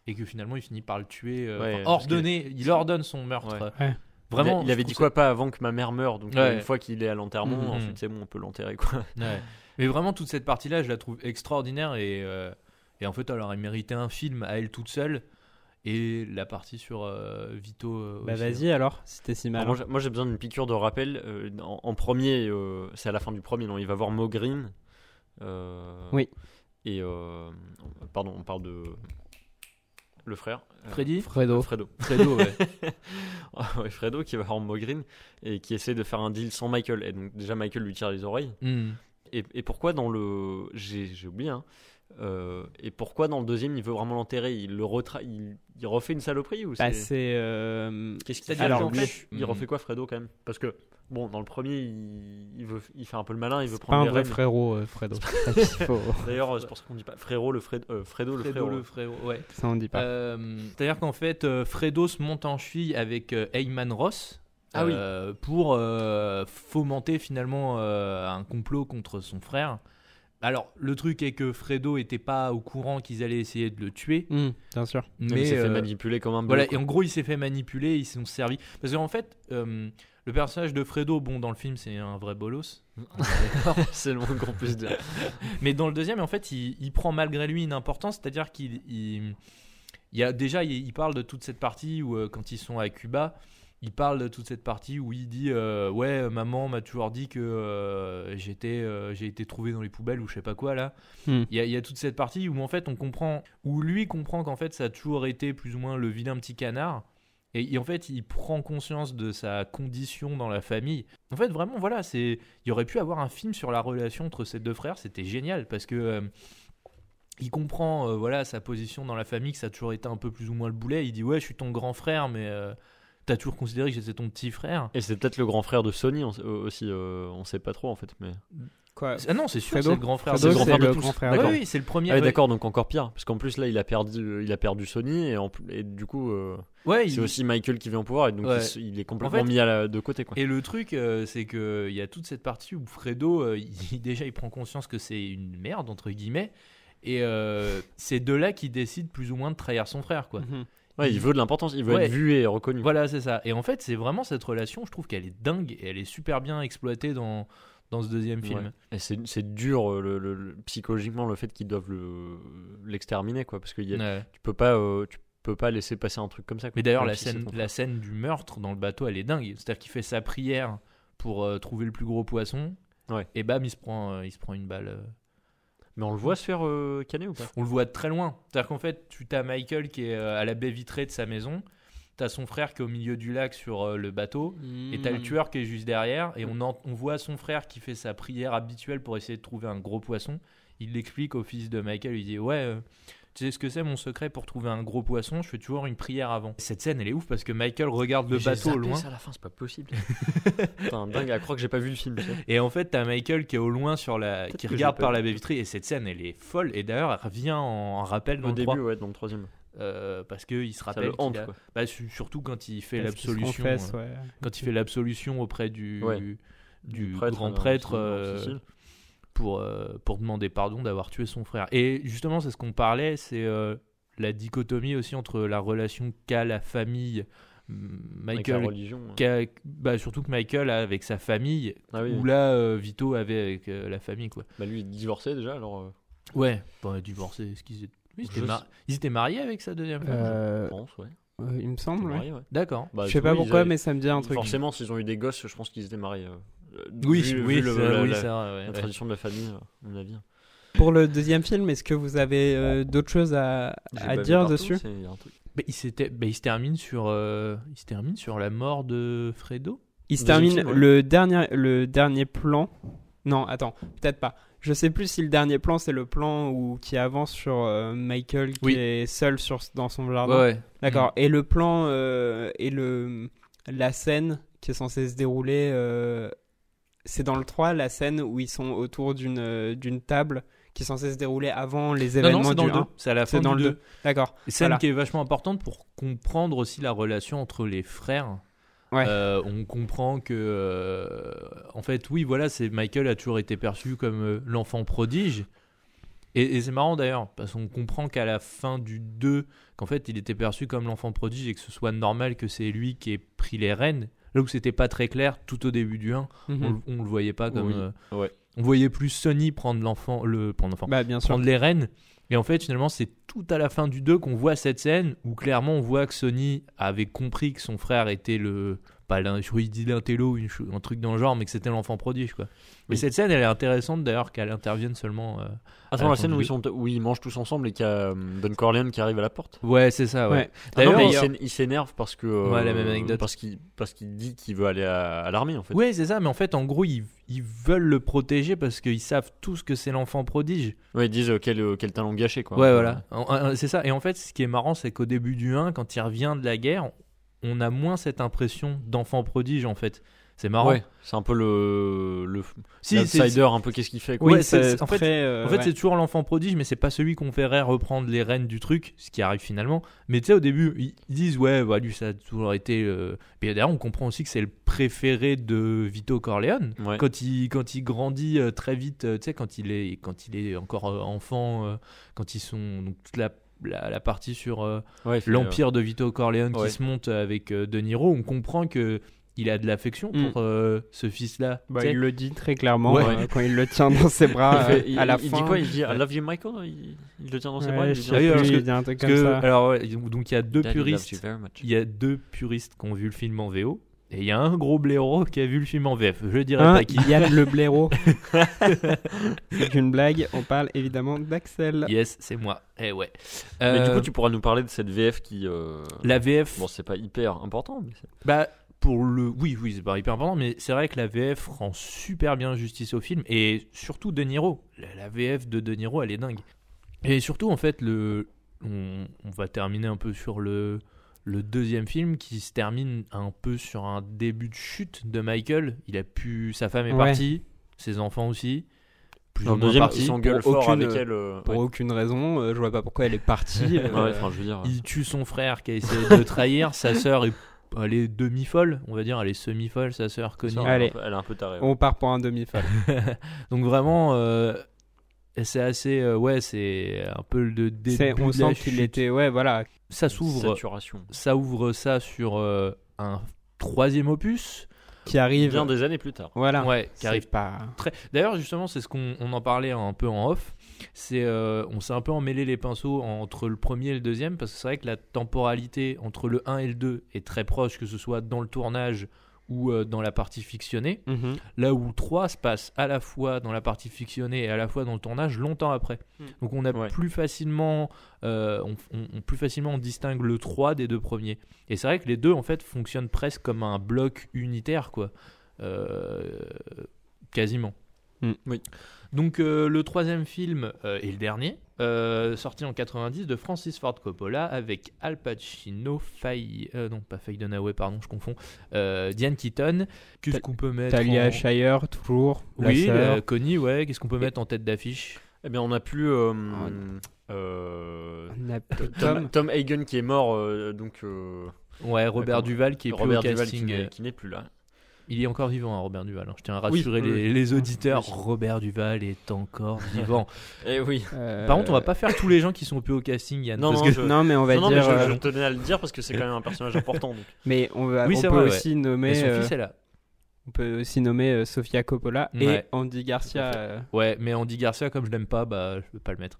et que finalement il finit par le tuer, euh, Ouais, enfin, parce ordonner, il ordonne son meurtre. Ouais. Ouais. Vraiment, il, il avait dit quoi pas avant que ma mère meure, donc Ouais. euh, une fois qu'il est à l'enterrement, Mhm. ensuite c'est bon, on peut l'enterrer quoi. Mais vraiment, toute cette partie-là, je la trouve extraordinaire et, euh, et en fait, elle aurait mérité un film à elle toute seule. Et la partie sur euh, Vito. euh, Bah vas-y alors, si t'es si mal. Alors, moi, j'ai- moi j'ai besoin d'une piqûre de rappel. euh, en, en premier, euh, c'est à la fin du premier, non, il va voir Mo Green. euh, Oui. Et euh, pardon, on parle de le frère. euh, Freddy Fredo. Fredo. Fredo, ouais. Ouais, Fredo qui va voir Mo Green et qui essaie de faire un deal sans Michael. Et donc déjà Michael lui tire les oreilles. Hmm. Et, et pourquoi dans le. J'ai oublié, hein. Euh, et pourquoi dans le deuxième il veut vraiment l'enterrer? Il, le retra... il, il refait une saloperie ou Bah, c'est. c'est. euh, Qu'est-ce qu'il Alors, qu'en lui, fait- il refait quoi Fredo quand même? Parce que, bon, dans le premier, il, il veut, il fait un peu le malin, il veut Pas prendre un les vrai frérot, euh, Fredo. C'est D'ailleurs, c'est pour ça qu'on dit pas frérot, le Fred- euh, Fredo, le Fredo frérot. le frérot, ouais. Ça on dit pas. Euh, C'est-à-dire qu'en fait, Fredo se monte en cheville avec euh, Eyman Ross Ah oui. euh, pour euh, fomenter finalement euh, un complot contre son frère. Alors, le truc est que Fredo était pas au courant qu'ils allaient essayer de le tuer, Hmm, bien sûr. Mais mais il s'est fait manipuler comme un Voilà, et en gros, il s'est fait manipuler, ils se sont servis. Parce qu'en fait, euh, le personnage de Fredo, bon, dans le film, c'est un vrai bolos. c'est le moins qu'on puisse dire. Mais dans le deuxième, en fait, il, il prend malgré lui une importance, c'est-à-dire qu'il il, il y a déjà, il, il parle de toute cette partie où euh, quand ils sont à Cuba, il parle de toute cette partie où il dit euh, ouais, maman m'a toujours dit que euh, j'étais, euh, j'ai été trouvé dans les poubelles ou je sais pas quoi là. Hmm. Il y, a, il y a toute cette partie où en fait on comprend, où lui comprend qu'en fait ça a toujours été plus ou moins le vilain petit canard Et, et en fait, il prend conscience de sa condition dans la famille. En fait, vraiment, voilà, c'est. Il aurait pu avoir un film sur la relation entre ces deux frères. C'était génial parce que. il comprend voilà sa position dans la famille que ça a toujours été un peu plus ou moins le boulet il dit ouais je suis ton grand frère mais t'as toujours considéré que j'étais ton petit frère Et c'est peut-être le grand frère de Sony euh, aussi, euh, on sait pas trop en fait. Mais... Quoi ah non c'est sûr c'est le grand frère Fredo, de- grand c'est frère de le tous. grand frère. Ouais, D'accord. oui c'est le premier Ah oui, ouais. d'accord, donc encore pire. Parce qu'en plus là, il a perdu, il a perdu Sony et, en et du coup, euh, Ouais, c'est il- aussi Michael qui vient au pouvoir et donc Ouais. il, est complètement En fait- mis à la- de côté quoi. Et le truc, euh, c'est que il y a toute cette partie où Fredo, euh, il- déjà, il prend conscience que c'est une merde entre guillemets, et euh, c'est de là qu'il décide plus ou moins de trahir son frère, quoi. Mhm. Ouais, il veut de l'importance, il veut Ouais. être vu et reconnu. Voilà, c'est ça. Et en fait, c'est vraiment cette relation, je trouve qu'elle est dingue et elle est super bien exploitée dans dans ce deuxième film. Ouais. Et c'est dur euh, le, le- le- psychologiquement le fait qu'ils doivent le- l'exterminer quoi, parce que y a- Ouais. tu peux pas, euh, tu peux pas laisser passer un truc comme ça. quoi. Mais d'ailleurs, la scène, la scène du meurtre dans le bateau, elle est dingue. C'est-à-dire qu'il fait sa prière pour euh, trouver le plus gros poisson. Ouais. Et bam, il se prend, euh, il se prend une balle. Mais on le voit se faire euh, canner ou pas? On le voit de très loin. C'est-à-dire qu'en fait, tu as Michael qui est euh, à la baie vitrée de sa maison. T'as son frère qui est au milieu du lac sur euh, le bateau. Et t'as le Mhm. tueur qui est juste derrière. Et on, en- on voit son frère qui fait sa prière habituelle pour essayer de trouver un gros poisson. Il l'explique au fils de Michael. Il dit Ouais, euh, tu sais ce que c'est mon secret pour trouver un gros poisson Je fais toujours une prière avant. Cette scène, elle est ouf parce que Michael regarde le bateau au loin. ça à la fin, c'est pas possible. Putain, dingue, à croire que j'ai pas vu le film. Et en fait, t'as Michael qui est au loin sur la, qui regarde par la baie vitrée. Et cette scène, elle est folle. Et d'ailleurs, elle revient en, rappel dans Au le début, 3. ouais, dans le troisième. Euh, parce qu'il se rappelle. hante a- quoi. bah, su- surtout quand il fait l'absolution. euh, ouais. quand il fait l'absolution auprès du, Ouais. du, prêtre, grand euh, prêtre euh, Sicile. Pour, euh, pour demander pardon d'avoir tué son frère. Et justement, c'est ce qu'on parlait, c'est euh, la dichotomie aussi entre la relation qu'a la famille, mm, Avec la Michael, religion. qu'a- bah, surtout que Michael a avec sa famille, Ah oui, ou là euh, Vito avait avec euh, la famille. quoi. bah lui il est divorcé déjà alors. euh, Ouais, bah, divorcé, est-ce qu'ils étaient... oui, ils étaient Je mar- ils étaient mariés avec sa deuxième femme Euh, Je pense, ouais. euh, il me semble, ouais. D'accord. Bah, Je sais pas oui, pourquoi, avaient- mais ça me dit un truc. Forcément, s'ils ont eu des gosses, je pense qu'ils étaient mariés. Euh, Oui, vu- oui, vu le- c'est- la, oui, la- c'est vrai, ouais, la ouais. tradition de la famille, à mon avis. Pour le deuxième film, est-ce que vous avez euh, d'autres choses à, à dire partout, dessus. Bah, il, s'était- bah, il se termine sur, euh, il se termine sur la mort de Fredo. Il se termine film, ouais. le dernier le dernier plan. Non, attends, peut-être pas. Je sais plus si le dernier plan c'est le plan où qui avance sur euh, Michael qui Oui. est seul sur dans son jardin. ouais. D'accord. Et le plan euh, et le la scène qui est censée se dérouler euh, c'est dans le 3 la scène où ils sont autour d'une euh, d'une table qui est censée se dérouler avant les Non, événements non, c'est dans du le 2. 1. C'est à la fin dans du le 2. 2. D'accord. Scène Voilà. qui est vachement importante pour comprendre aussi la relation entre les frères. Ouais. Euh, on comprend que, euh, en fait, oui, voilà, c'est Michael a toujours été perçu comme euh, l'enfant prodige. Et, et c'est marrant d'ailleurs, parce qu'on comprend qu'à la fin du 2, qu'en fait, il était perçu comme l'enfant prodige et que ce soit normal que c'est lui qui ait pris les rênes. Là où c'était pas très clair tout au début du 1, Mhm. on, le- on le voyait pas comme. Oui. euh, Ouais. On voyait plus Sonny prendre l'enfant, le prendre l'enfant, Bah bien sûr. prendre les rênes. Et en fait, finalement, c'est tout à la fin du 2 qu'on voit cette scène où clairement on voit que Sony avait compris que son frère était le. Pas l'un, je crois dit l'intello un truc dans le genre, mais que c'était l'enfant prodige, quoi. Mais Oui. cette scène, elle est intéressante d'ailleurs qu'elle intervienne seulement. euh, Attends, à la scène où ils, deux. sont, où ils mangent tous ensemble et qu'il y a euh, Don Corleone qui arrive à la porte. Ouais, c'est ça, ouais. Ouais. Ah non, D'ailleurs, mais il s'énerve parce que. euh, Ouais, la même anecdote. Parce qu'il parce qu'il dit qu'il veut aller à, à l'armée en fait. Ouais, c'est ça, mais en fait, en gros, ils, ils veulent le protéger parce qu'ils savent tous que c'est l'enfant prodige. Ouais, ils disent euh, quel, euh, quel talent gâché quoi. Ouais, voilà. C'est ça. Et en fait, ce qui est marrant, c'est qu'au début du 1, quand il revient de la guerre, on a moins cette impression d'enfant prodige, en fait. C'est marrant. Ouais, c'est un peu le. le Si, un peu qu'est-ce qu'il fait quoi. Oui, en fait- euh, En fait, ouais. c'est toujours l'enfant prodige, mais c'est pas celui qu'on verrait reprendre les rênes du truc, ce qui arrive finalement. Mais tu sais, au début, ils disent, ouais, bah, lui, ça a toujours été. euh, Puis d'ailleurs, on comprend aussi que c'est le préféré de Vito Corleone. Ouais. Quand, il, quand il grandit euh, très vite, euh, tu sais, quand, il est- quand il est encore enfant, quand ils sont. Donc, toute la, la, la partie sur. euh, Ouais, l'empire de Vito Corleone ouais. qui se monte avec euh, De Niro, on comprend que il a de l'affection Mm. pour euh, ce fils-là. Bah, il le dit très clairement Ouais. euh, quand il le tient dans ses bras il, euh, à la il fin. dit quoi? Il dit I love you Michael? Il, il le tient dans ses Ouais, bras. il dit sais un il dit truc parce comme que- ça. alors ouais, donc il y a deux Daddy puristes, il y a deux puristes qui ont vu le film en VO Et il y a un gros blaireau qui a vu le film en VF. Je dirais Hein, pas qui. Yann le blaireau. C'est une blague, on parle évidemment d'Axel. Yes, c'est moi. Eh ouais. Mais du Euh, coup, tu pourras nous parler de cette VF qui. euh, La VF, Bon, c'est pas hyper important, mais bah, pour le. Oui, oui, c'est pas hyper important, mais c'est vrai que la VF rend super bien justice au film. Et surtout De Niro. La, la VF de De Niro, elle est dingue. Et surtout, en fait, le. On, on va terminer un peu sur le. Le deuxième film qui se termine un peu sur un début de chute de Michael. Il a pu. Sa femme est Ouais. partie, ses enfants aussi. Plus Dans ou le deuxième, s'engueule Pour fort aucune- avec elle. euh, Pour ouais. aucune raison, euh, je vois pas pourquoi elle est partie. euh, Ouais, enfin, je veux dire. Il tue son frère qui a essayé de le trahir. Sa sœur est, elle est demi-folle, on va dire. Elle est semi-folle, sa sœur Connie. ça, elle, est un peu- tarée. ouais. on part pour un demi-folle. Donc vraiment, euh, c'est assez, euh, ouais, c'est un peu le début. On de sent qu'il était, ouais, voilà. Ça s'ouvre, ça ouvre ça sur euh, un troisième opus. Qui arrive. Bien des années plus tard. Voilà. Ouais, qui arrive pas. très. D'ailleurs, justement, c'est ce qu'on on en parlait un peu en off. C'est, euh, on s'est un peu emmêlé les pinceaux entre le premier et le deuxième parce que c'est vrai que la temporalité entre le 1 et le 2 est très proche, que ce soit dans le tournage ou euh, dans la partie fictionnée. Mhm. Là où le 3 se passe à la fois dans la partie fictionnée et à la fois dans le tournage longtemps après. Mm. Donc on a Ouais. plus facilement, euh, on, on- on- plus facilement on distingue le 3 des deux premiers. Et c'est vrai que les deux en fait fonctionnent presque comme un bloc unitaire quoi. Euh, quasiment. Mm. Oui. Donc euh, le troisième film euh, est le dernier, euh, sorti en 90 de Francis Ford Coppola avec Al Pacino, Faye, euh, non pas Faye Dunaway, pardon, je confonds, euh, Diane Keaton. Qu'est-ce qu'on peut mettre Talia en- Shire, toujours. oui, Connie, ouais. Qu'est-ce qu'on peut mettre en tête d'affiche? Eh bien, on a plus. Oh, euh, On a plus Tom, Tom. Hagen qui est mort, euh, donc euh, Ouais, Robert. Duval qui est Robert plus au casting. qui n'est plus là. Il est encore vivant, hein, Robert Duval. hein. Je tiens à rassurer oui, les, oui. les auditeurs. Oui. Robert Duval est encore vivant. Eh oui. Euh, Par contre, on va pas faire tous les gens qui sont plus au casting, Yann. Non, parce non, que- je- Non, mais on va non, non, mais dire. je, euh, je tenais à le dire parce que c'est quand même un personnage important. donc. Mais on, va, Oui, on peut vrai, aussi nommer. Mais son euh, fils est là. on peut aussi nommer euh, Sofia Coppola et Ouais. Andy Garcia. Euh, Ouais, mais Andy Garcia, comme je l'aime pas, bah, je peux pas le mettre.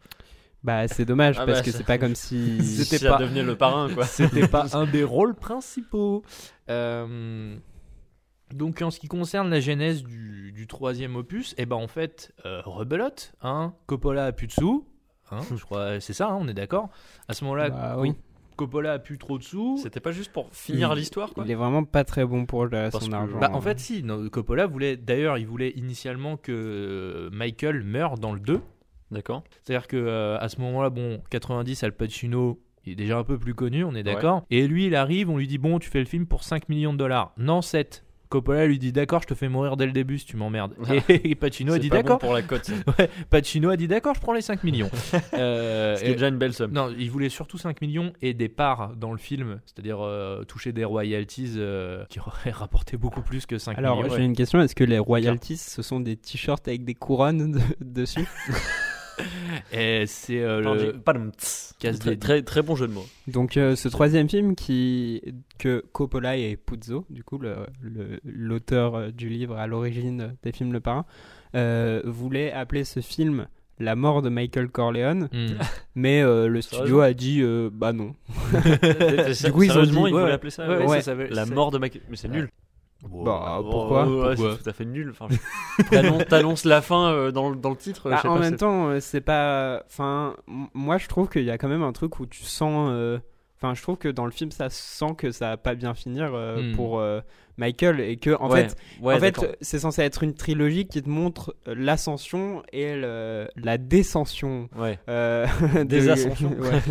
Bah, c'est dommage Ah parce bah, que c'est pas comme si. C'était pas- devenait le parrain, quoi. C'était pas un des rôles principaux. Euh, Donc, en ce qui concerne la genèse du, du troisième opus, et ben en fait, euh, rebelote, hein, Coppola a plus de sous, hein, je crois, c'est ça, hein, on est d'accord. À ce moment-là, Bah, oui. Coppola a plus trop de sous. C'était pas juste pour finir l'histoire, quoi. Il est vraiment pas très bon pour le- son que- argent. Bah, en fait, si, non, Coppola voulait, d'ailleurs, il voulait initialement que euh, Michael meure dans le 2. D'accord. C'est-à-dire que euh, à ce moment-là, bon, 90, Al Pacino, il est déjà un peu plus connu, on est d'accord. Et lui, il arrive, on lui dit bon, tu fais le film pour 5 millions de dollars. Non, 7. Coppola lui dit d'accord, je te fais mourir dès le début si tu m'emmerdes. Et, Pacino a dit bon d'accord. pour la cote. Ouais, Pacino a dit d'accord, je prends les 5 millions. Euh, et- déjà une belle somme. non, il voulait surtout 5 millions et des parts dans le film, c'est-à-dire euh, toucher des royalties euh, qui auraient rapporté beaucoup plus que 5 Alors, millions. j'ai une question est-ce que les royalties, ce sont des t-shirts avec des couronnes de- dessus? Et c'est euh, le casse Très, très, très bon jeu de mots. Donc, euh, ce troisième film qui que Coppola et Puzo, du coup, le- le- l'auteur euh, du livre à l'origine des films Le Parrain, euh, voulait appeler ce film La mort de Michael Corleone, Hmm. mais euh, le studio a dit euh, bah non. du coup, ils ont dit- ils ouais, voulaient ouais. appeler ça Ouais, ouais, ouais, ça la mort de Michael. Mais c'est nul. Bah, Oh, pourquoi ouais, Pourquoi C'est tout à fait nul. Enfin, je- t'annonces- la fin euh, dans, le- dans le titre. Bah, je sais en pas, même temps, euh, c'est pas. Enfin, moi, je trouve qu'il y a quand même un truc où tu sens. euh, Enfin, je trouve que dans le film, ça sent que ça va pas bien finir euh, Hmm. pour euh, Michael et que en Ouais, fait, ouais, en fait, c'est censé être une trilogie qui te montre l'ascension et le- la descension. Ouais. euh, Des de- ascensions. ouais.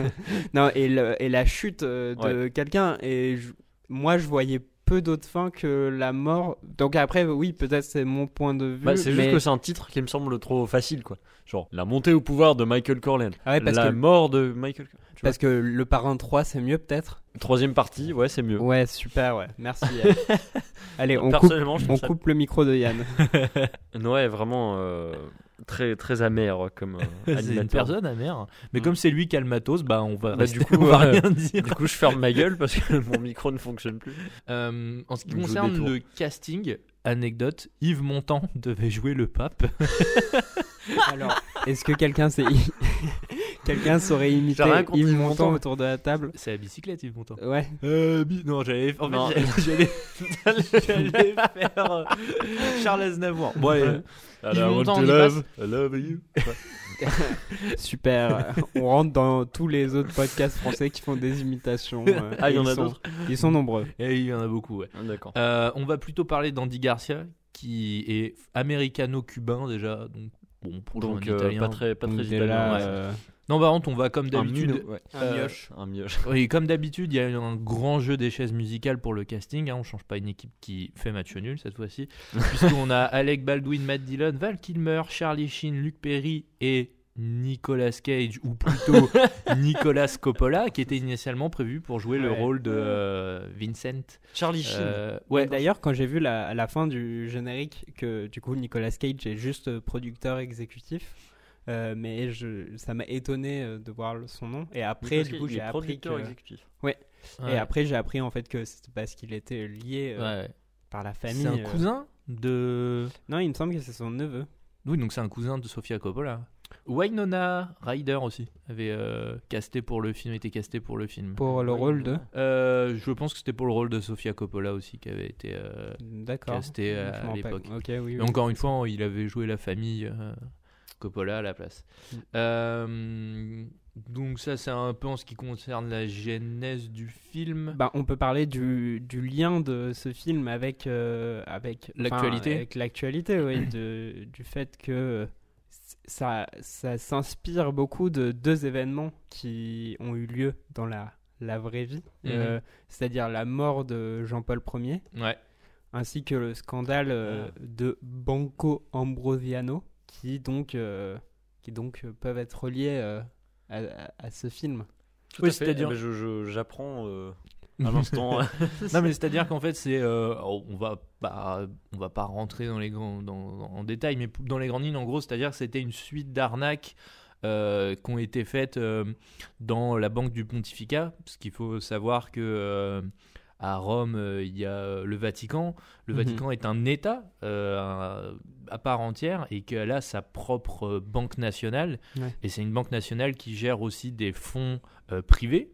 non, et, le- et la chute euh, de quelqu'un. Et je- moi, je voyais peu d'autres fins que la mort. Donc après, oui, peut-être c'est mon point de vue. Bah, c'est juste que c'est un titre qui me semble trop facile, quoi. Genre, la montée au pouvoir de Michael Corleone. Ah ouais, parce la que- mort de Michael. Parce que le parrain 3, c'est mieux peut-être Troisième partie, ouais, c'est mieux. Ouais, super, ouais. Merci. Yann. Allez, on ça- coupe le micro de Yann. Ouais, vraiment euh, très très amer comme euh, C'est une personne amère. Mais Mm. comme c'est lui qui a le matos, bah on va Bah, rester- du coup, on va euh, rien dire. Du coup, je ferme ma gueule parce que mon micro ne fonctionne plus. Euh, en ce qui Je concerne le casting, anecdote, Yves Montand devait jouer le pape. Alors, est-ce que quelqu'un sait quelqu'un saurait imiter compris, Yves Yves Montand Montand. autour de la table. C'est la bicyclette, Yves Montand. Ouais. Euh, bi- non, j'allais. En fait, Non. j'allais- j'allais j'allais faire euh, Charles Aznavour. Bon, allez. Yves Montand, on y passe. I love you. Super. On rentre dans tous les autres podcasts français qui font des imitations. euh, Ah, il y et en ils a sont- d'autres. Ils sont nombreux. Et il y en a beaucoup, ouais. Ah, D'accord. Euh, on va plutôt parler d'Andy Garcia, qui est américano-cubain déjà. Donc, bon, pour Donc, jouer un euh, italien. pas très, pas très italien. ouais. euh, Non, par contre, on va comme Un d'habitude. ouais. Euh, Un mioche. Oui, comme d'habitude, il y a un grand jeu des chaises musicales pour le casting. hein. On change pas une équipe qui fait match nul cette fois-ci. Puisqu'on a Alec Baldwin, Matt Dillon, Val Kilmer, Charlie Sheen, Luc Perry et Nicolas Cage, ou plutôt Nicolas Coppola, qui était initialement prévu pour jouer le rôle de euh, Vincent. Charlie Sheen. Euh, ouais, D'ailleurs, quand j'ai vu la, à la fin du générique que du coup Nicolas Cage est juste producteur exécutif, euh, mais je, ça m'a étonné de voir le- son nom. Et après, du coup, j'ai appris producteur que, exécutif. ouais. et après j'ai appris en fait que c'était parce qu'il était lié euh, Ouais. par la famille. C'est un euh. cousin de. Non, il me semble que c'est son neveu. Oui, donc c'est un cousin de Sofia Coppola. Wynonna Ryder aussi avait euh, casté pour le film, était casté pour le film. Pour le rôle de. Euh, je pense que c'était pour le rôle de Sofia Coppola aussi qui avait été euh, casté Je à, l'époque. Oui. Oui. encore une fois, il avait joué la famille euh, Coppola à la place. Mm. Euh, donc ça, c'est un peu en ce qui concerne la genèse du film. Bah, on peut parler du, du lien de ce film avec euh, avec L'actualité. avec l'actualité, oui, de, du fait que ça ça s'inspire beaucoup de deux événements qui ont eu lieu dans la la vraie vie, Mhm. Euh, c'est-à-dire la mort de Jean-Paul Ier, Ouais. ainsi que le scandale euh, Ah. de Banco Ambrosiano, qui donc euh, qui donc peuvent être reliés euh, à, à- à ce film. Tout Oui, c'est-à-dire- Eh ben, je- je- j'apprends euh, à l'instant. non mais c'est à dire qu'en fait c'est euh, on va pas on va pas rentrer dans les grands dans, dans- en détail mais dans les grandes lignes en gros c'est à dire que c'était une suite d'arnaques euh, qui ont été faites euh, dans la banque du pontificat parce qu'il faut savoir que euh, à Rome euh, il y a le Vatican le Mhm. Vatican est un État un- à part entière et qu'elle a sa propre banque nationale Ouais. et c'est une banque nationale qui gère aussi des fonds privés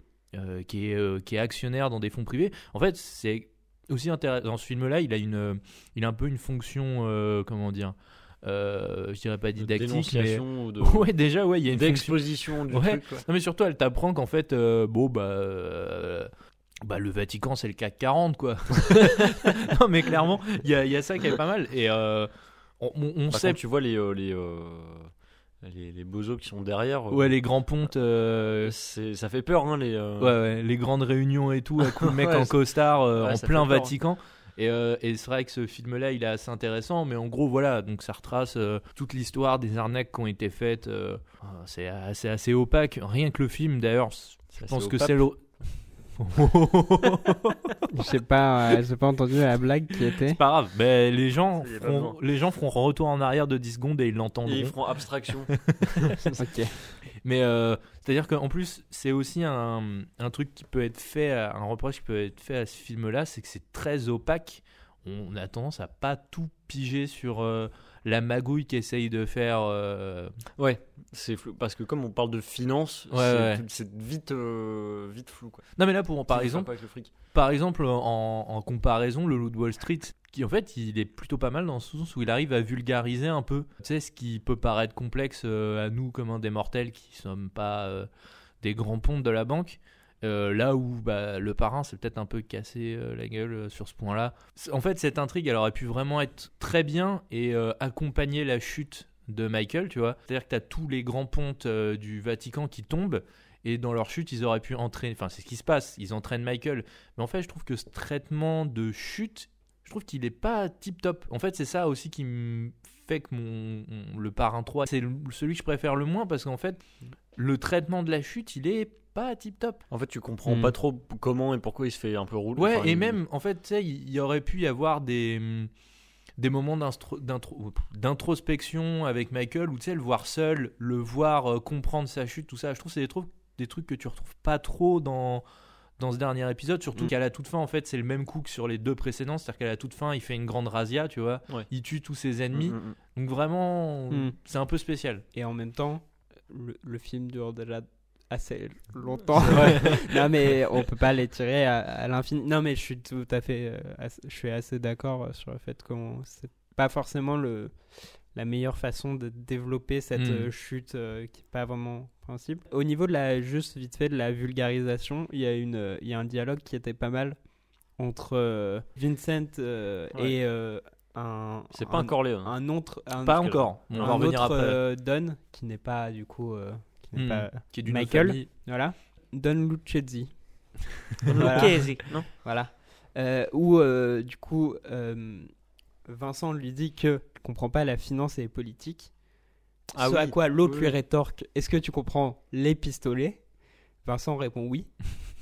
qui, est, qui est actionnaire dans des fonds privés. En fait, c'est aussi intéressant. Dans ce film-là, il a une, euh, il a un peu une fonction, euh, comment dire, euh, je dirais pas de didactique, mais de ouais, déjà, ouais, il y a une fonction. d'exposition du Ouais. truc. quoi. Non, mais surtout, elle t'apprend qu'en fait, euh, bon, bah, bah, le Vatican, c'est le CAC 40, quoi. non, mais clairement, il y a, y a ça qui est pas mal. Et euh, on, sait. contre, tu vois les euh, les euh, les, les bozos qui sont derrière. euh, Ouais, les grands pontes. euh, ça fait peur hein les. euh, Ouais, ouais, les grandes réunions et tout, à de mecs Ouais, en costard en plein peur, hein. Vatican. Et, et c'est vrai que ce film-là, il est assez intéressant, mais en gros, voilà, donc ça retrace toute l'histoire des arnaques qui ont été faites. c'est assez, assez opaque. Rien que le film, d'ailleurs, je pense que c'est sais pas, euh, j'ai pas entendu la blague qui était. c'est pas grave, mais les gens, Ça y est, pas feront, besoin. les gens feront retour en arrière de 10 secondes et ils l'entendront. Et ils feront abstraction. ok. Mais euh, c'est-à-dire qu'en plus, c'est aussi un, un truc qui peut être fait, à- un reproche qui peut être fait à ce film-là, c'est que c'est très opaque. On a tendance à pas tout piger sur euh, la magouille qu'essaye de faire. euh, ouais, c'est flou parce que comme on parle de finance, Ouais, c'est, ouais. tout- c'est vite euh, vite flou quoi. Non, mais là, pour, par Ça va exemple, pas avec le fric. par exemple, en, en comparaison, le Loup de Wall Street, qui en fait, il est plutôt pas mal dans ce sens où il arrive à vulgariser un peu, tu sais, ce qui peut paraître complexe euh, à nous comme un des mortels qui sommes pas euh, des grands pontes de la banque. Euh, là où bah, le parrain s'est peut-être un peu cassé euh, la gueule euh, sur ce point-là. En fait, cette intrigue, elle aurait pu vraiment être très bien et accompagner la chute de Michael, tu vois. C'est-à-dire que tu as tous les grands pontes du Vatican qui tombent et dans leur chute, ils auraient pu entraîner. Enfin, c'est ce qui se passe. Ils entraînent Michael. Mais en fait, je trouve que ce traitement de chute, je trouve qu'il est pas tip top. En fait, c'est ça aussi qui me fait que mon, le parrain 3, c'est celui que je préfère le moins parce qu'en fait, le traitement de la chute, il est pas tip top. En fait, tu comprends Hmm. pas trop p- comment et pourquoi il se fait un peu rouler. Ouais, Enfin, et il- même, en fait, tu sais, il y aurait pu y avoir des, hum, des moments d'introspection avec Michael, où tu sais, le voir seul, le voir euh, comprendre sa chute, tout ça. Je trouve que c'est des trucs, des trucs que tu retrouves pas trop dans, dans ce dernier épisode, surtout Mm. qu'à la toute fin, en fait, c'est le même coup que sur les deux précédents, c'est-à-dire qu'à la toute fin, il fait une grande razzia, tu vois, Ouais. il tue tous ses ennemis. Donc vraiment, c'est un peu spécial. Et en même temps, le, le film dure déjà assez longtemps. non, mais on peut pas l'étirer à, à l'infini. Non, mais je suis tout à fait. euh, assez- je suis assez d'accord euh, sur le fait que c'est pas forcément le, la meilleure façon de développer cette Mm. euh, chute euh, qui est pas vraiment principe. Au niveau de la. Juste vite fait, de la vulgarisation, il y, a une, euh, il y a un dialogue qui était pas mal entre euh, Vincent euh, Ouais. et euh, un. C'est pas un Corleone. Un autre. Un, Pas encore. On va un revenir autre après. euh, Don qui n'est pas du coup. Qui n'est Hmm. pas qui est d'une Michael. famille. voilà. Don Lucchesi. non Voilà. Euh, où, euh, du coup, euh, Vincent lui dit que ne comprend pas la finance et les politiques. Ah Ce à oui. quoi l'autre Oui, lui rétorque Est-ce que tu comprends les pistolets? Vincent répond oui.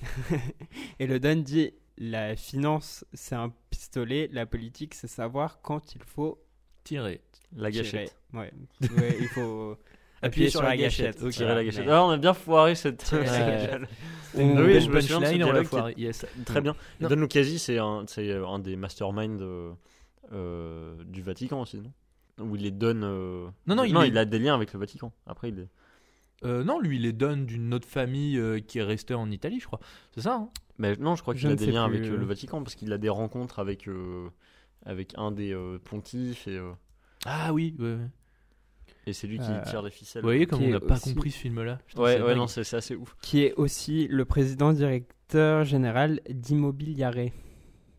et le Don dit La finance, c'est un pistolet. La politique, c'est savoir quand il faut Tiré. La tirer. gâchette. Ouais. Ouais, il faut Appuyer sur la gâchette. Tirer la gâchette. Ah, on a bien foiré cette. Tirer la cette gâchette. gâchette. On- Oui, je me souviens de ce dialogue foiré. Yes. Très bien. Non. Don Lucchesi, c'est un, c'est un des masterminds euh, euh, du Vatican aussi, non? Où il les donne. euh, Non, non, il non les- il a des liens avec le Vatican. Après, il est. Euh, non, lui, il les donne d'une autre famille euh, qui est restée en Italie, je crois. C'est ça hein? Mais non, je crois qu'il a des liens plus, avec euh, euh. le Vatican parce qu'il a des rencontres avec, euh, avec un des euh, pontifes et, euh, Ah oui, ouais, ouais. Et c'est lui qui Euh, tire les ficelles. Vous voyez comme on n'a pas aussi- compris ce film-là? Ouais, ouais, non, c'est c'est assez ouf. qui est aussi le président directeur général d'Immobiliare.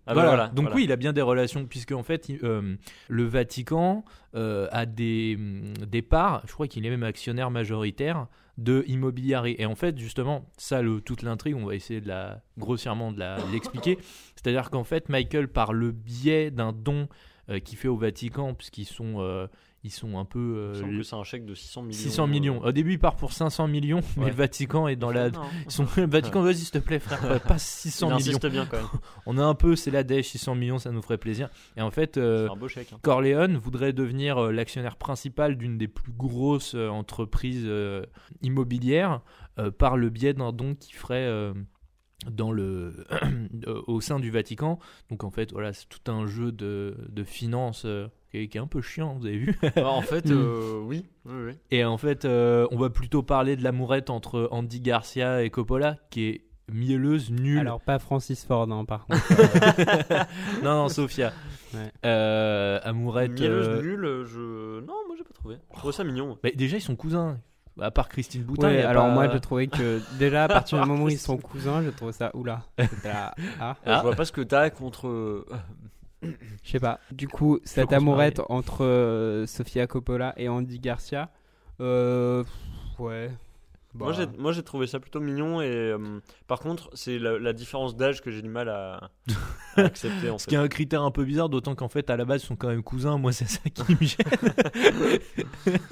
Ah bah voilà. voilà, Donc voilà. oui, il a bien des relations puisque en fait, il- euh, le Vatican euh, a des, hum, des parts. Je crois qu'il est même actionnaire majoritaire de Immobiliare. Et en fait, justement, ça, le, toute l'intrigue, on va essayer de la grossièrement de l'expliquer. C'est-à-dire qu'en fait, Michael, par le biais d'un don euh, qu'il fait au Vatican, puisqu'ils sont, euh, ils sont un peu euh, me semble que c'est un chèque de 600 millions. 600 millions. Au début, il part pour 500 millions, mais Ouais. le Vatican est dans la. Non. Le Vatican, vas-y, s'il te plaît, frère, pas- pas 600 il millions. bien quand même. On a un peu, c'est la dèche, 600 millions, ça nous ferait plaisir. Et en fait, euh, C'est un beau chèque. hein. Corleone voudrait devenir euh, l'actionnaire principal d'une des plus grosses euh, entreprises euh, immobilières euh, par le biais d'un don qu'il ferait euh, dans le euh, au sein du Vatican. Donc en fait, voilà, c'est tout un jeu de, de finances euh, qui, est, qui est un peu chiant, vous avez vu. Bah, en fait, euh, oui. oui, oui. Et en fait, euh, on va plutôt parler de l'amourette entre Andy Garcia et Coppola, qui est mielleuse, nulle. Alors, pas Francis Ford, hein, par contre. non, non, Sophia. Ouais. Euh, amourette. Mielleuse euh, nulle, je. Non, moi j'ai pas trouvé. Je trouve ça mignon. mais déjà, ils sont cousins. À part Christine Boutin. Ouais, alors pas- moi, je trouvais que déjà, à partir du moment où ils sont cousins, je trouve ça. Oula. Là, ah, Ah. Je vois pas ce que t'as contre. Je sais pas. Du coup, cette amourette entre euh, Sofia Coppola et Andy Garcia. Euh. Ouais. Moi, Bah, j'ai, moi j'ai trouvé ça plutôt mignon et euh, par contre c'est la, la différence d'âge que j'ai du mal à, à accepter en Ce fait. qui est un critère un peu bizarre, d'autant qu'en fait, à la base, ils sont quand même cousins. Moi, c'est ça qui me gêne.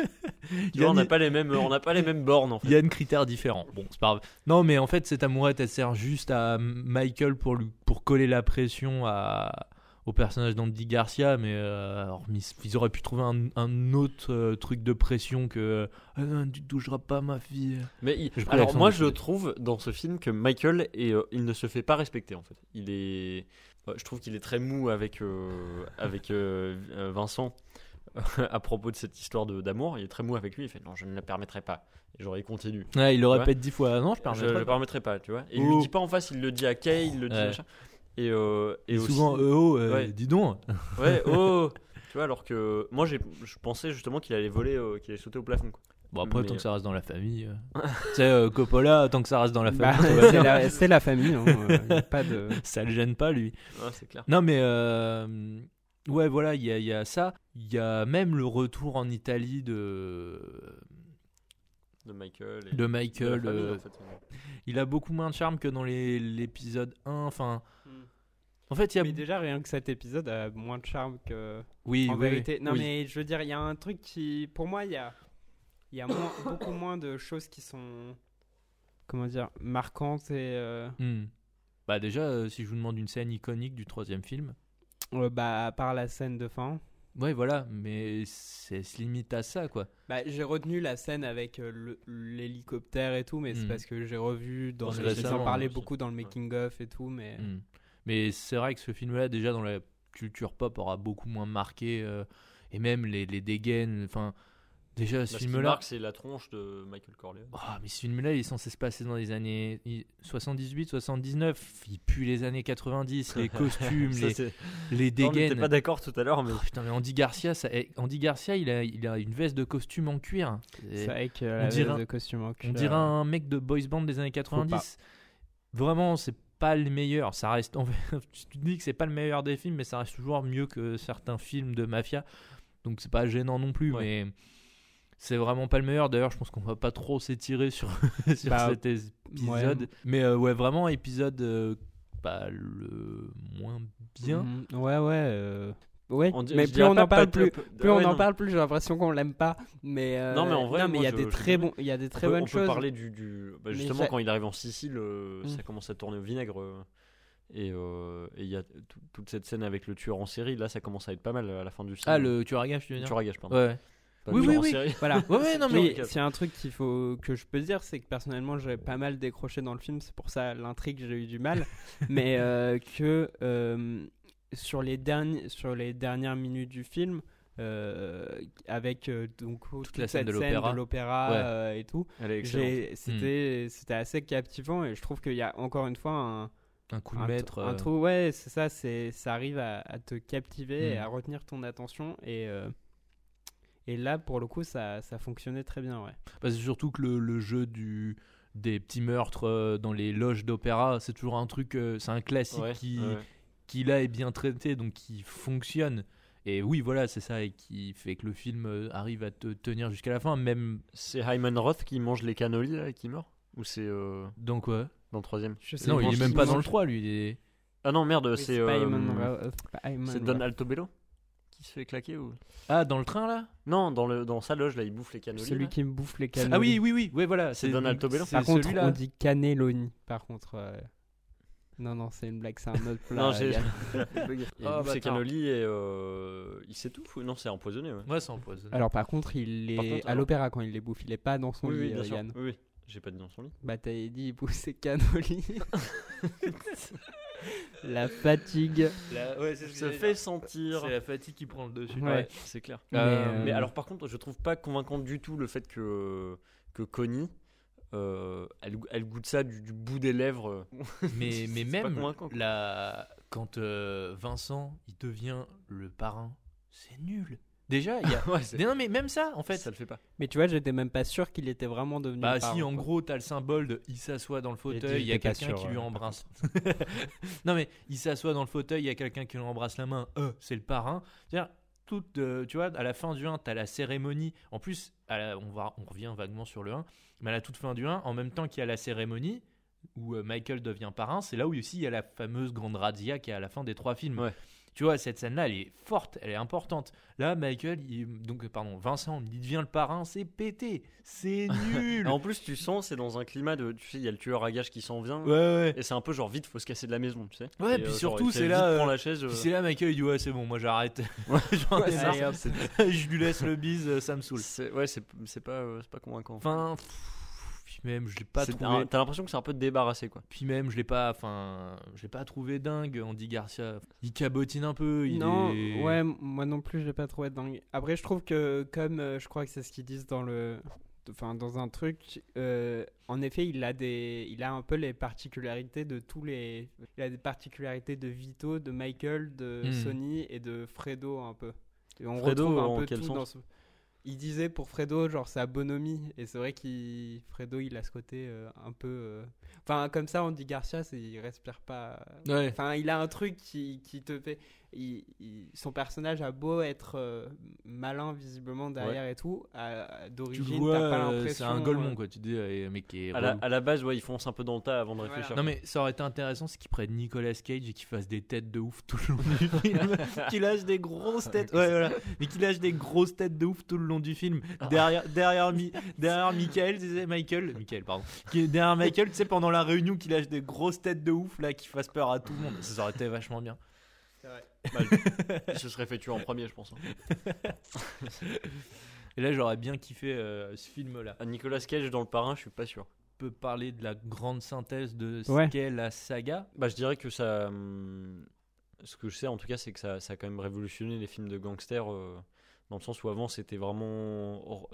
Tu vois, on n'a pas les mêmes on n'a pas les mêmes bornes en fait. Il y a une critère différent. Bon, c'est pas grave. Non, mais en fait, cette amourette, elle sert juste à Michael pour, lui, pour coller la pression à, au personnage d'Andy Garcia. Mais euh, ils, auraient pu trouver un, un autre euh, truc de pression que Ah non, tu toucheras pas ma fille. Mais il- Je alors moi je trouve dans ce film que Michael est, euh, il ne se fait pas respecter en fait. Il est je trouve qu'il est très mou avec euh, avec euh, euh, Vincent à propos de cette histoire d'amour, il est très mou avec lui, il fait non, je ne le permettrai pas. Et genre il continue. Ouais, il le répète dix fois. Ah Non, je ne le permettrai pas, tu vois. Et il lui dit pas en face, il le dit à Kay, il le dit Ouais. Et, euh, et Et aussi- souvent, euh, oh, euh, Ouais. dis donc. Ouais, oh Tu vois, alors que moi, j'ai, je pensais justement qu'il allait voler, euh, qu'il allait sauter au plafond. quoi. Bon, après, Mais- tant que ça reste dans la famille. tu sais, euh, Coppola, tant que ça reste dans la bah, famille, c'est la, famille. Hein, euh, y a pas de. ça le gêne pas, lui. Ouais, c'est clair. Non, mais euh, ouais, voilà, il y a, il y a ça. Il y a même le retour en Italie de, De Michael. Et de Michael. la famille, euh, en fait. il a beaucoup moins de charme que dans l'épisode 1. Enfin, en fait, il y a. Mais déjà, rien que cet épisode a moins de charme que. oui, en oui, vérité. Non, oui. mais je veux dire, il y a un truc qui. Pour moi, il y a. Il y a moins- beaucoup moins de choses qui sont. Comment dire Marquantes et. euh, Hmm. Bah, déjà, euh, si je vous demande une scène iconique du troisième film. euh, bah, à part la scène de fin. Ouais, voilà, mais c'est se limite à ça, quoi. Bah, j'ai retenu la scène avec euh, l'hélicoptère et tout, mais c'est Hmm. parce que j'ai revu dans Ouais, le. Ils en parlaient beaucoup dans le Ouais. making-of et tout, mais. Hmm. Mais c'est vrai que ce film-là, déjà dans la culture pop, aura beaucoup moins marqué. euh, et même les, les dégaines. Enfin, Déjà, ce Là, ce qui film-là. marque, c'est la tronche de Michael Corleone. Oh, mais ce film-là, il est censé se passer dans les années 78, 79. Il pue les années 90, les costumes, Ça, les, les Non, on n'était dégaines. pas d'accord tout à l'heure, mais Oh, putain, mais Andy Garcia, ça... eh, Andy Garcia, il a, il a une veste de costume en cuir. C'est C'est- vrai que on la dirait veste un- de costume en On cuir, dirait euh, un mec de boys band des années 90. Vraiment, c'est pas le meilleur. Ça reste. tu te dis que c'est pas le meilleur des films, mais ça reste toujours mieux que certains films de mafia. Donc c'est pas gênant non plus, Ouais. mais c'est vraiment pas le meilleur. D'ailleurs, je pense qu'on va pas trop s'étirer sur, sur Bah, cet épisode. Mais euh, ouais, vraiment épisode euh, pas le moins bien. mm, Ouais, ouais. euh, Dit- mais plus on en parle, plus, plus on en non. parle, plus j'ai l'impression qu'on l'aime pas. Mais euh, Non, mais en vrai, non, mais il y a des très je- bons, il y a des très on bonnes on peut choses. parler du, du- bah, justement ça- quand il arrive en Sicile, euh, Mm. ça commence à tourner au vinaigre. euh, et euh, il y a tout- toute cette scène avec le tueur en série. Là, ça commence à être pas mal à la fin du film. Ah, le tueur à gages, tu veux dire? Tueur à gages, pardon. Ouais. Pas Oui, oui, en oui. Voilà. Ouais, ouais, non, mais. Oui, c'est un truc qu'il faut que je peux dire, c'est que personnellement j'ai pas mal décroché dans le film, c'est pour ça l'intrigue j'ai eu du mal, mais que sur les derniers, sur les dernières minutes du film, euh, avec euh, donc toute, la scène cette de l'opéra. Ouais. euh, et tout, excellente. j'ai- c'était c'était assez captivant et je trouve qu'il y a encore une fois un Un coup de un, maître. un euh, trou, ouais, c'est ça, c'est ça arrive à, à te captiver et à retenir ton attention et euh, et là pour le coup ça ça fonctionnait très bien, ouais. Bah, c'est surtout que le, le jeu du, des petits meurtres dans les loges d'opéra, c'est toujours un truc, c'est un classique Ouais, qui, ouais. Qui là est bien traité, donc qui fonctionne. Et oui, voilà, c'est ça, et qui fait que le film euh, arrive à te tenir jusqu'à la fin, même C'est Hyman Roth qui mange les cannolis là, et qui meurt Ou c'est euh, dans quoi? dans le troisième? Je Non, il est même pas dans le mange. 3, lui. Il est... Ah non, merde, Oui, c'est pas euh, euh, c'est Don Altobello qui se fait claquer ou Ah, dans le train, là? Non, dans, le, dans sa loge là, il bouffe les cannolis. Celui là. qui me bouffe les canons. Ah oui, oui, oui, ouais, voilà. C'est Don Altobello c'est Par contre, celui-là. on dit cannelloni. Par contre, euh, non, non, c'est une blague, c'est un autre plat. Non, j'ai. Il Oh, bouffe ses bâtard. cannolis et euh, il s'étouffe ou non, c'est empoisonné. Ouais. Ouais, c'est empoisonné. Alors, par contre, il est contre, à alors- l'opéra quand il les bouffe. Il est pas dans son oui, lit, oui, bien euh, sûr. Oui, oui. J'ai pas dit dans son lit. Bah, t'as dit, il bouffe ses cannoli. La fatigue. La- ouais, ce que Se fait dire. sentir. C'est la fatigue qui prend le dessus. Ouais. Ouais, c'est clair. Mais, Euh, euh, Mais alors par contre, je trouve pas convaincant du tout le fait que que Connie euh, elle, elle goûte ça du, du bout des lèvres. Mais, même la... quand euh, Vincent il devient le parrain, c'est nul. Déjà, il y a. ouais, non, mais même ça, en fait. ça le fait pas. Mais tu vois, j'étais même pas sûr qu'il était vraiment devenu. Bah, parent, si, en quoi. gros, t'as le symbole de il s'assoit dans le fauteuil, il y a quelqu'un qui lui embrasse. non, mais il s'assoit dans le fauteuil, il y a quelqu'un qui lui embrasse la main, euh, c'est le parrain. C'est-à-dire, toute, euh, tu vois, à la fin du 1, t'as la cérémonie. En plus, à la- on, va, on revient vaguement sur le 1, mais à la toute fin du 1, en même temps qu'il y a la cérémonie où euh, Michael devient parrain, c'est là où aussi il y a la fameuse grande razzia qui est à la fin des trois films. Tu vois, cette scène-là, elle est forte, elle est importante. Là, Michael, il- donc, pardon, Vincent, il devient le parrain, c'est pété, c'est nul. En plus, tu sens, c'est dans un climat de, tu sais, il y a le tueur à gages qui s'en vient. Ouais, ouais. Et c'est un peu genre vite, faut se casser de la maison, tu sais. Ouais, Et, puis euh, surtout, c'est là, euh, la chaise. euh, Puis c'est là, Michael, il dit Ouais, c'est bon, moi j'arrête. Ouais. Je lui laisse le bise, euh, ça me saoule. ouais, c'est pas, c'est pas convaincant. Enfin, pff, puis même, je l'ai pas C'est trouvé. T'as l'impression que c'est un peu débarrassé, quoi. Puis même, je l'ai pas, enfin, je l'ai pas trouvé dingue, Andy Garcia. Il cabotine un peu. Il non, est... ouais, moi non plus, je l'ai pas trouvé dingue. Après, je trouve que, comme euh, je crois que c'est ce qu'ils disent dans le. Enfin, dans un truc, euh, en effet, il a des, il a un peu les particularités de tous les, il a des particularités de Vito, de Michael, de Hmm. Sony et de Fredo un peu. Et on Fredo, retrouve un en peu quel tout sens? dans ce- Il disait pour Fredo, genre sa bonhomie, et c'est vrai qu'il, Fredo, il a ce côté euh, un peu, euh, enfin comme ça, Andy Garcia, c'est, il respire pas. Ouais. Enfin, il a un truc qui, qui te fait. Il- il- son personnage a beau être euh, malin visiblement derrière et tout, d'origine, t'as pas euh, l'impression. c'est un golemon, euh, quoi. Tu dis, euh, qui est. À la, relou. à la base, ouais, ils foncent un peu dans le tas avant de Voilà. réfléchir. Non mais ça aurait été intéressant c'est qu'il prenne Nicolas Cage et qu'il fasse des têtes de ouf tout le long du film qu'il lâche des grosses têtes ouais voilà mais qu'il lâche des grosses têtes de ouf tout le long du film derrière derrière Mi- derrière Michael tu sais, Michael Michael pardon qui derrière Michael tu sais pendant la réunion qu'il lâche des grosses têtes de ouf là qui fasse peur à tout le monde ça aurait été vachement bien Il se serait fait tuer en premier, je pense. hein. et là j'aurais bien kiffé euh, ce film là À Nicolas Cage dans le parrain, je suis pas sûr. peut parler de la grande synthèse de ce Ouais. qu'est la saga? Bah, je dirais que ça. hum, Ce que je sais en tout cas, c'est que ça, ça a quand même révolutionné les films de gangsters euh, dans le sens où avant c'était vraiment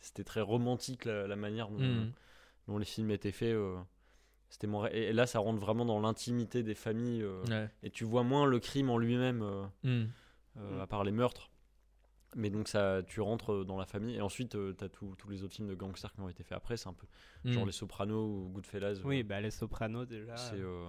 c'était très romantique la, la manière dont, Mm. dont les films étaient faits. euh, c'était mon et, là, ça rentre vraiment dans l'intimité des familles euh, Ouais. et tu vois moins le crime en lui-même, euh, Mm. euh, à part les meurtres. Mais donc ça, tu rentres dans la famille et ensuite tu t'as tous tous les autres films de gangsters qui ont été faits après. C'est un peu genre Mm. Les Sopranos ou Goodfellas. Oui, bah les Sopranos déjà. c'est euh,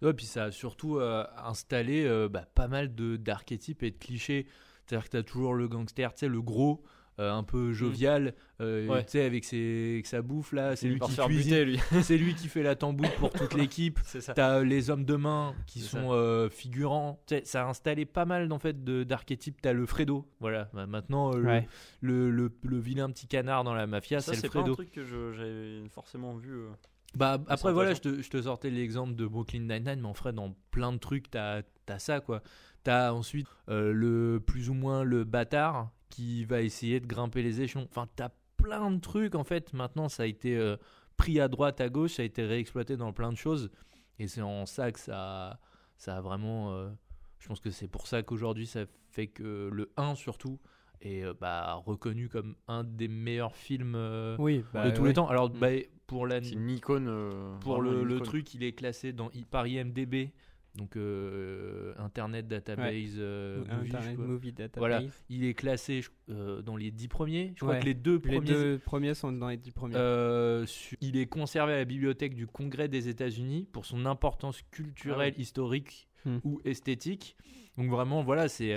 Ouais, puis ça a surtout euh, installé euh, bah, pas mal de d'archétypes et de clichés. C'est-à-dire que t'as toujours le gangster, tu sais, le gros, euh, un peu jovial, euh, Ouais. tu sais, avec, ses, avec sa bouffe là, c'est lui qui cuisine, lui. c'est lui qui fait la tambouille pour toute l'équipe. c'est. T'as euh, les hommes de main qui C'est sont euh, figurants. Tu sais, ça a installé pas mal en fait de- d'archétypes. T'as le Fredo, voilà. Bah, maintenant, euh, le- Ouais. le, le, le vilain petit canard dans la mafia, Ça, c'est le c'est pas un Fredo. truc que j'avais forcément vu. euh. Bah c'est après voilà, je te, je te sortais l'exemple de Brooklyn Nine-Nine, mais en vrai dans plein de trucs t'as as ça quoi. T'as ensuite euh, le plus ou moins le bâtard qui va essayer de grimper les échelons. Enfin t'as plein de trucs en fait. Maintenant ça a été euh, pris à droite à gauche, ça a été réexploité dans plein de choses et c'est en ça que ça ça a vraiment. euh, je pense que c'est pour ça qu'aujourd'hui ça fait que le 1 surtout est euh, bah, reconnu comme un des meilleurs films euh, Oui, bah, de tous ouais. les temps. Alors Mm. bah, pour la C'est une icône. euh, pour le, une le icône. truc, il est classé dans, par IMDB, donc euh, Internet Database euh, Movie, Internet Database. Voilà. Il est classé je- euh, dans les 10 premiers. Je crois Ouais. que les deux Les premiers. deux premiers sont dans les dix premiers. euh, su- il est conservé à la bibliothèque du Congrès des États-Unis pour son importance culturelle, Ah historique Hmm. ou esthétique. Donc vraiment, voilà, c'est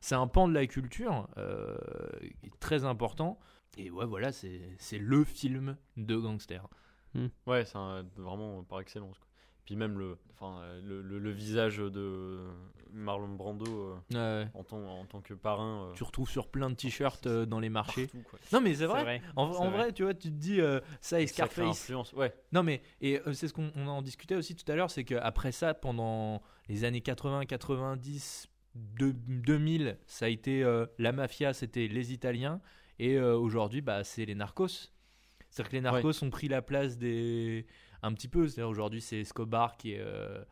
C'est euh, un pan de la culture euh, qui est très important. Et ouais, voilà, c'est c'est le film de gangster. Ouais, c'est vraiment par excellence. Quoi. Puis même le, enfin, le, le- le visage de Marlon Brando euh, Ouais. en, tant, en tant que parrain. euh, tu retrouves sur plein de t-shirts euh, dans les marchés. partout, quoi. Non mais c'est vrai. En, vrai. vrai, tu vois, tu te dis euh, ça et Scarface. influence. Ouais. Non mais et euh, c'est ce qu'on on en discutait aussi tout à l'heure, c'est qu'après ça, pendant les années 80, 90, de- 2000, ça a été euh, la mafia, c'était les Italiens, et euh, aujourd'hui, bah c'est les narcos. C'est-à-dire que les narcos ont pris la place des un petit peu. C'est-à-dire aujourd'hui, c'est Escobar qui est euh,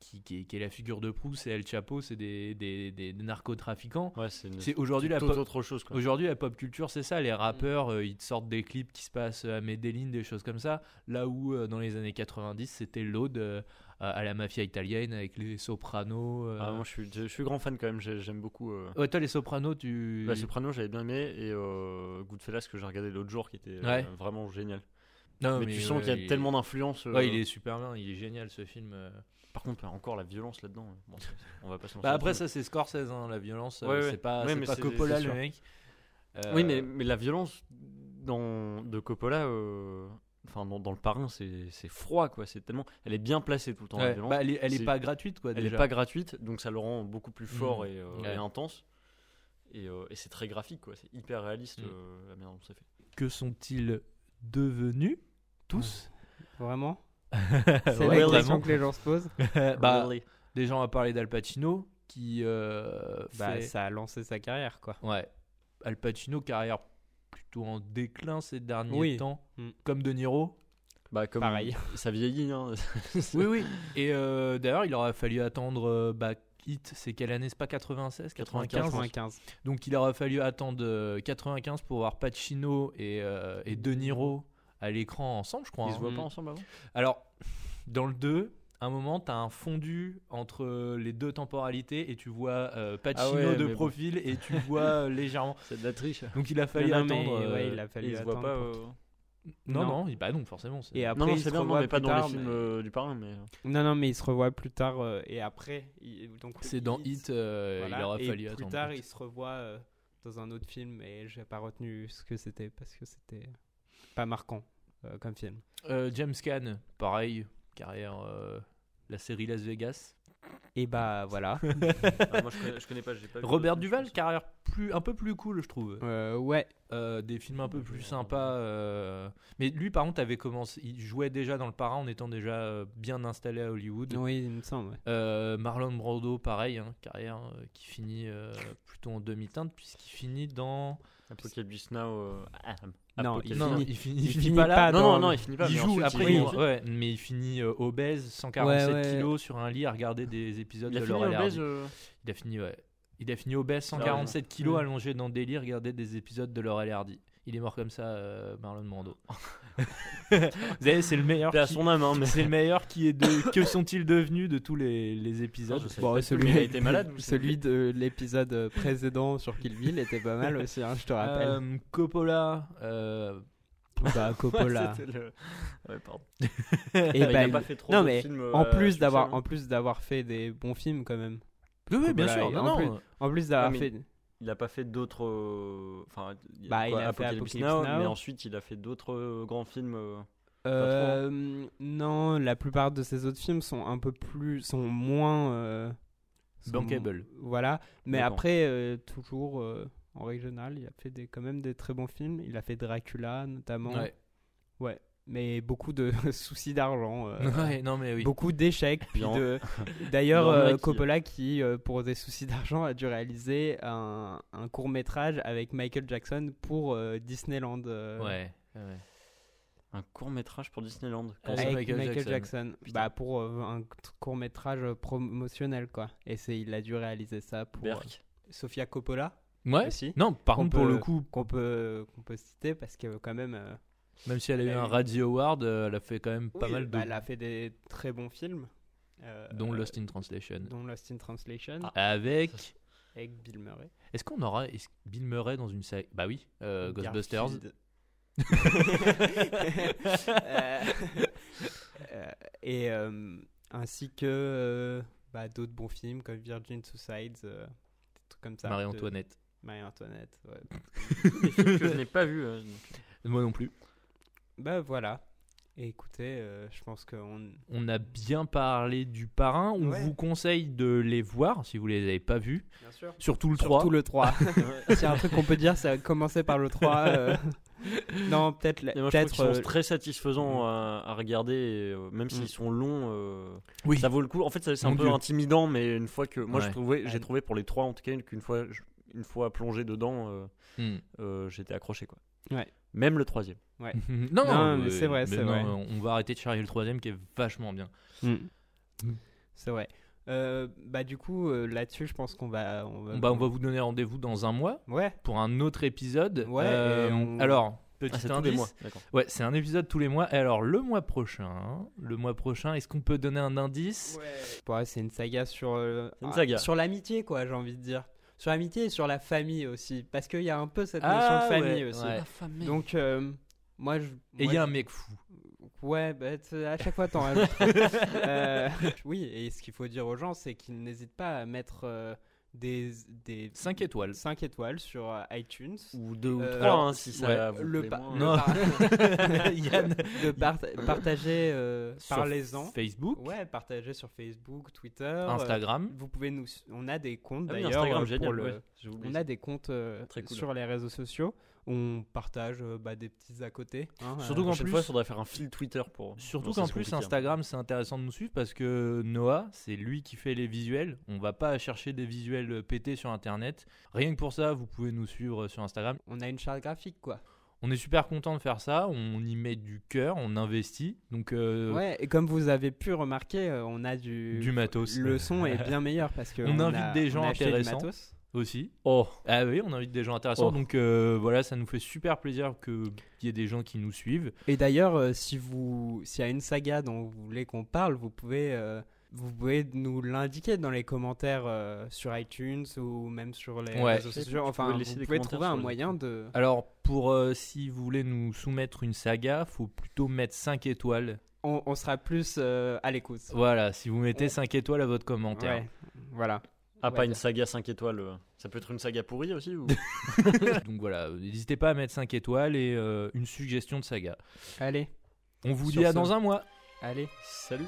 qui, qui est, qui est la figure de proue, c'est El Chapo, c'est des, des, des- des narcotrafiquants. Ouais, c'est aujourd'hui la pop- autre chose. Aujourd'hui, la pop culture, c'est ça. Les rappeurs, euh, ils te sortent des clips qui se passent à Medellin, des choses comme ça. Là où, euh, dans les années 90, c'était l'ode euh, à la mafia italienne avec les sopranos. euh. Ah, moi, je suis, je suis grand fan quand même. j'ai- J'aime beaucoup. euh, Ouais, toi, les sopranos, tu. La Soprano, j'avais bien aimé. Et euh, Goodfellas, que j'ai regardé l'autre jour, qui était euh, Ouais. vraiment génial. Non, mais, tu sens ouais, qu'il y a il- tellement d'influence. euh, Ouais, il est super bien, il est génial ce film. euh. Par contre, encore la violence là-dedans. hein. Bon, on va pas se Bah, après, ça, c'est Scorsese, hein, la violence. euh, ouais. C'est pas, Ouais, mais pas Coppola, le mec. Euh, Oui, mais, mais la violence dans, de Coppola, euh, enfin dans, dans le parrain, c'est froid quoi. C'est tellement, elle est bien placée tout le temps. la violence. bah, elle est, elle est C'est- pas gratuite, quoi. elle déjà. est pas gratuite, donc ça le rend beaucoup plus fort Mhm. et, euh, Ouais. et intense. Et, euh, et c'est très graphique quoi. C'est hyper réaliste euh, la manière dont c'est fait. Que sont-ils devenus tous Vraiment Ouais, C'est la question que les gens se posent. bah, Really. Des gens à parler d'Al Pacino qui euh, Bah, fait- ça a lancé sa carrière, quoi. ouais Al Pacino carrière plutôt en déclin ces derniers Oui. temps Mm. comme De Niro Bah, comme Pareil. ça vieillit. Hein. oui oui et euh, d'ailleurs il aurait fallu attendre euh, bah, Hit c'est quelle année? C'est pas 96 95, 95. donc il aurait fallu attendre euh, 95 pour voir Pacino et, euh, et De Niro à l'écran ensemble je crois Ils hein. se voient Mm. pas ensemble avant? alors dans le 2 à un moment, tu as un fondu entre les deux temporalités et tu vois euh, Pacino Ah ouais, de mais bon. profil et tu vois euh, légèrement. C'est de la triche. Donc il a fallu Non, non, mais, attendre. euh, ouais, il a fallu Ils se voient attendre pas. pour- euh, Non, Non. non, il- bah non, forcément. c'est- Et après, Non, non, se bien, non, mais pas plus dans tard, les films mais- euh, du parrain, mais. Non, non, mais ils se revoient plus tard euh, et après. il- donc, C'est dans Hit, euh, voilà, il aura et fallu plus attendre. tard, ils se revoient euh, dans un autre film et j'ai pas retenu ce que c'était parce que c'était pas marquant euh, comme film. Euh, James Caan, pareil, carrière, euh, la série Las Vegas. Et bah voilà. Ah, moi, je connais, je connais pas. j'ai pas vu Robert Duval, carrière plus, un peu plus cool, je trouve. Euh, ouais. Euh, des films un peu plus sympas. euh, Mais lui, par contre, avait commencé. Il jouait déjà dans le parrain en étant déjà euh, bien installé à Hollywood. Oui, il me semble. ouais. Euh, Marlon Brando, pareil, hein, carrière euh, qui finit euh, plutôt en demi-teinte, puisqu'il finit dans. Apocalypse Now. euh, ah, Non, il non, finit- il finit, il il finit finit pas là. pas Non, non, le- non, il finit pas. il joue ensuite, après, il- ouais, mais il finit euh, obèse, 147 Ouais, ouais. kilos sur un lit à regarder des épisodes de Laurel. Hardy. euh, Il a fini, ouais. Il a fini obèse, 147 kilos, allongé dans le lit, regardait des épisodes de Laurel Hardy. Il est mort comme ça, euh, Marlon Brando. Vous savez, c'est le meilleur. Qui- son âme, hein, mais C'est le meilleur qui est de. Que sont-ils devenus de tous les, les épisodes je sais Bon, celui- il a été malade. Celui de l'épisode précédent sur Kill Bill était pas mal aussi, hein, je te rappelle. Euh, Coppola. euh, bah, Coppola. Le- Ouais, pardon. Et Bah, il a pas fait trop non de mais films, en euh, plus d'avoir hein. en plus d'avoir fait des bons films quand même. Oui, oui, bien sûr. Non, en non, plus- En plus d'avoir Ah, mais- fait Il a pas fait d'autres. euh, Enfin, il Bah, il a fait Apocalypse Now, Now. mais ensuite il a fait d'autres euh, grands films. euh, Euh, non, la plupart de ses autres films sont un peu plus, sont moins euh, sont- Bankable. Voilà, mais après euh, toujours euh, en régional, il a fait des, quand même des très bons films. Il a fait Dracula notamment. ouais. Ouais, mais beaucoup de soucis d'argent. euh, Ouais, non, mais oui. Beaucoup d'échecs. D'ailleurs, euh, qui- Coppola, qui, euh, pour des soucis d'argent, a dû réaliser un, un court métrage avec Michael Jackson pour euh, Disneyland. euh, Ouais. ouais. Un court métrage pour Disneyland. Avec Michael, Michael Jackson. Bah, pour euh, un court métrage promotionnel, quoi. Et c'est, il a dû réaliser ça pour euh. Sofia Coppola, Ouais. Aussi. Non, par contre, pour le coup, qu'on peut, qu'on peut citer parce que, quand même. Même si elle a eu un eu- Radio Award, euh, elle a fait quand même pas oui, mal de. bah, elle a fait des très bons films. euh, dont Lost in Translation. dont Lost in Translation. Avec. Avec Bill Murray. Est-ce qu'on aura Bill Murray dans une série Bah oui, euh, Ghostbusters. Euh, euh, et euh, ainsi que euh, bah, d'autres bons films comme Virgin Suicides, euh, des trucs comme ça. Marie-Antoinette. de- Marie-Antoinette, ouais. Des films que je n'ai pas vu. euh. Moi non plus. Bah voilà. Et écoutez, euh, je pense qu'on. On a bien parlé du parrain. On Ouais. vous conseille de les voir si vous les avez pas vus. Bien sûr. Surtout le 3. Surtout le 3. S'il y a un truc qu'on peut dire, c'est commencer par le 3. euh, Non, peut-être. peut-être sont euh, très satisfaisants à, à regarder, euh, même Mm. s'ils sont longs. euh, Oui. Ça vaut le coup. En fait, ça- c'est un Mon peu Dieu. intimidant, mais une fois que moi, Ouais. je trouvais, j'ai trouvé pour les trois en tout cas qu'une fois, je- une fois plongé dedans, euh, j'étais accroché quoi. Ouais. Même le troisième. non, Non, mais euh, c'est vrai, c'est non, vrai. On va arrêter de charrier le troisième qui est vachement bien. Mm. Mm. C'est vrai. Euh, bah du coup euh, là-dessus je pense qu'on va on va, Bah, on va vous donner rendez-vous dans un mois ouais pour un autre épisode. Ouais, Euh, on- Alors, petit Ah, c'est tous indice. les mois. D'accord. Ouais, c'est un épisode tous les mois. Et alors, le mois prochain, le mois prochain, est-ce qu'on peut donner un indice? Ouais c'est une saga sur euh, une ah, saga. sur l'amitié quoi j'ai envie de dire sur l'amitié et sur la famille aussi parce qu'il y a un peu cette Ah, notion de famille ouais, aussi ouais. donc euh, moi je Et il y a un mec fou. ouais bah, à chaque fois t'en rajoutes Euh, oui et ce qu'il faut dire aux gens c'est qu'ils n'hésitent pas à mettre euh, des des 5 étoiles. 5 étoiles sur euh, iTunes Ou deux ou Euh, trois, hein, si ça ouais, vous le, plaît pa- moins. le Non. par- Yann. de part- partager, euh, Sur parlez-en. Facebook, Ouais, partager sur Facebook, Twitter, Instagram. euh, vous pouvez nous, on a des comptes Ah oui, d'ailleurs Instagram, euh, génial. pour le, ouais, on a des comptes euh, Très cool. sur les réseaux sociaux. On partage euh, bah, des petits à côté. hein, Surtout euh, qu'en plus- fois, il faudrait faire un fil Twitter pour. Surtout qu'en plus, hein. Instagram, c'est intéressant de nous suivre parce que Noah, c'est lui qui fait les visuels. On va pas chercher des visuels pétés sur Internet. Rien que pour ça, vous pouvez nous suivre sur Instagram. on a une charte graphique quoi. On est super content de faire ça. On y met du cœur, on investit. Donc, euh, Ouais, et comme vous avez pu remarquer, euh, on a du Du matos. Le son est bien meilleur parce que On invite a- des on gens acheté du intéressants. matos. Aussi. Oh, Ah oui, on invite des gens intéressants. Oh. Donc euh, voilà, ça nous fait super plaisir qu'il y ait des gens qui nous suivent. Et d'ailleurs, euh, si vous, s'il y a une saga dont vous voulez qu'on parle, vous pouvez, euh, vous pouvez nous l'indiquer dans les commentaires sur iTunes ou même sur les Ouais. réseaux sociaux. Enfin, vous des pouvez trouver un les- moyen de. Alors, pour si vous voulez nous soumettre une saga, faut plutôt mettre 5 étoiles. On, on sera plus à l'écoute. Voilà, si vous mettez On- 5 étoiles à votre commentaire. Ouais, voilà. Ah, pas une saga 5 étoiles. euh, Ça peut être une saga pourrie aussi ou... Donc voilà, n'hésitez pas à mettre 5 étoiles et euh, une suggestion de saga. Allez, On vous Sur dit à ce. dans un mois. allez. Salut.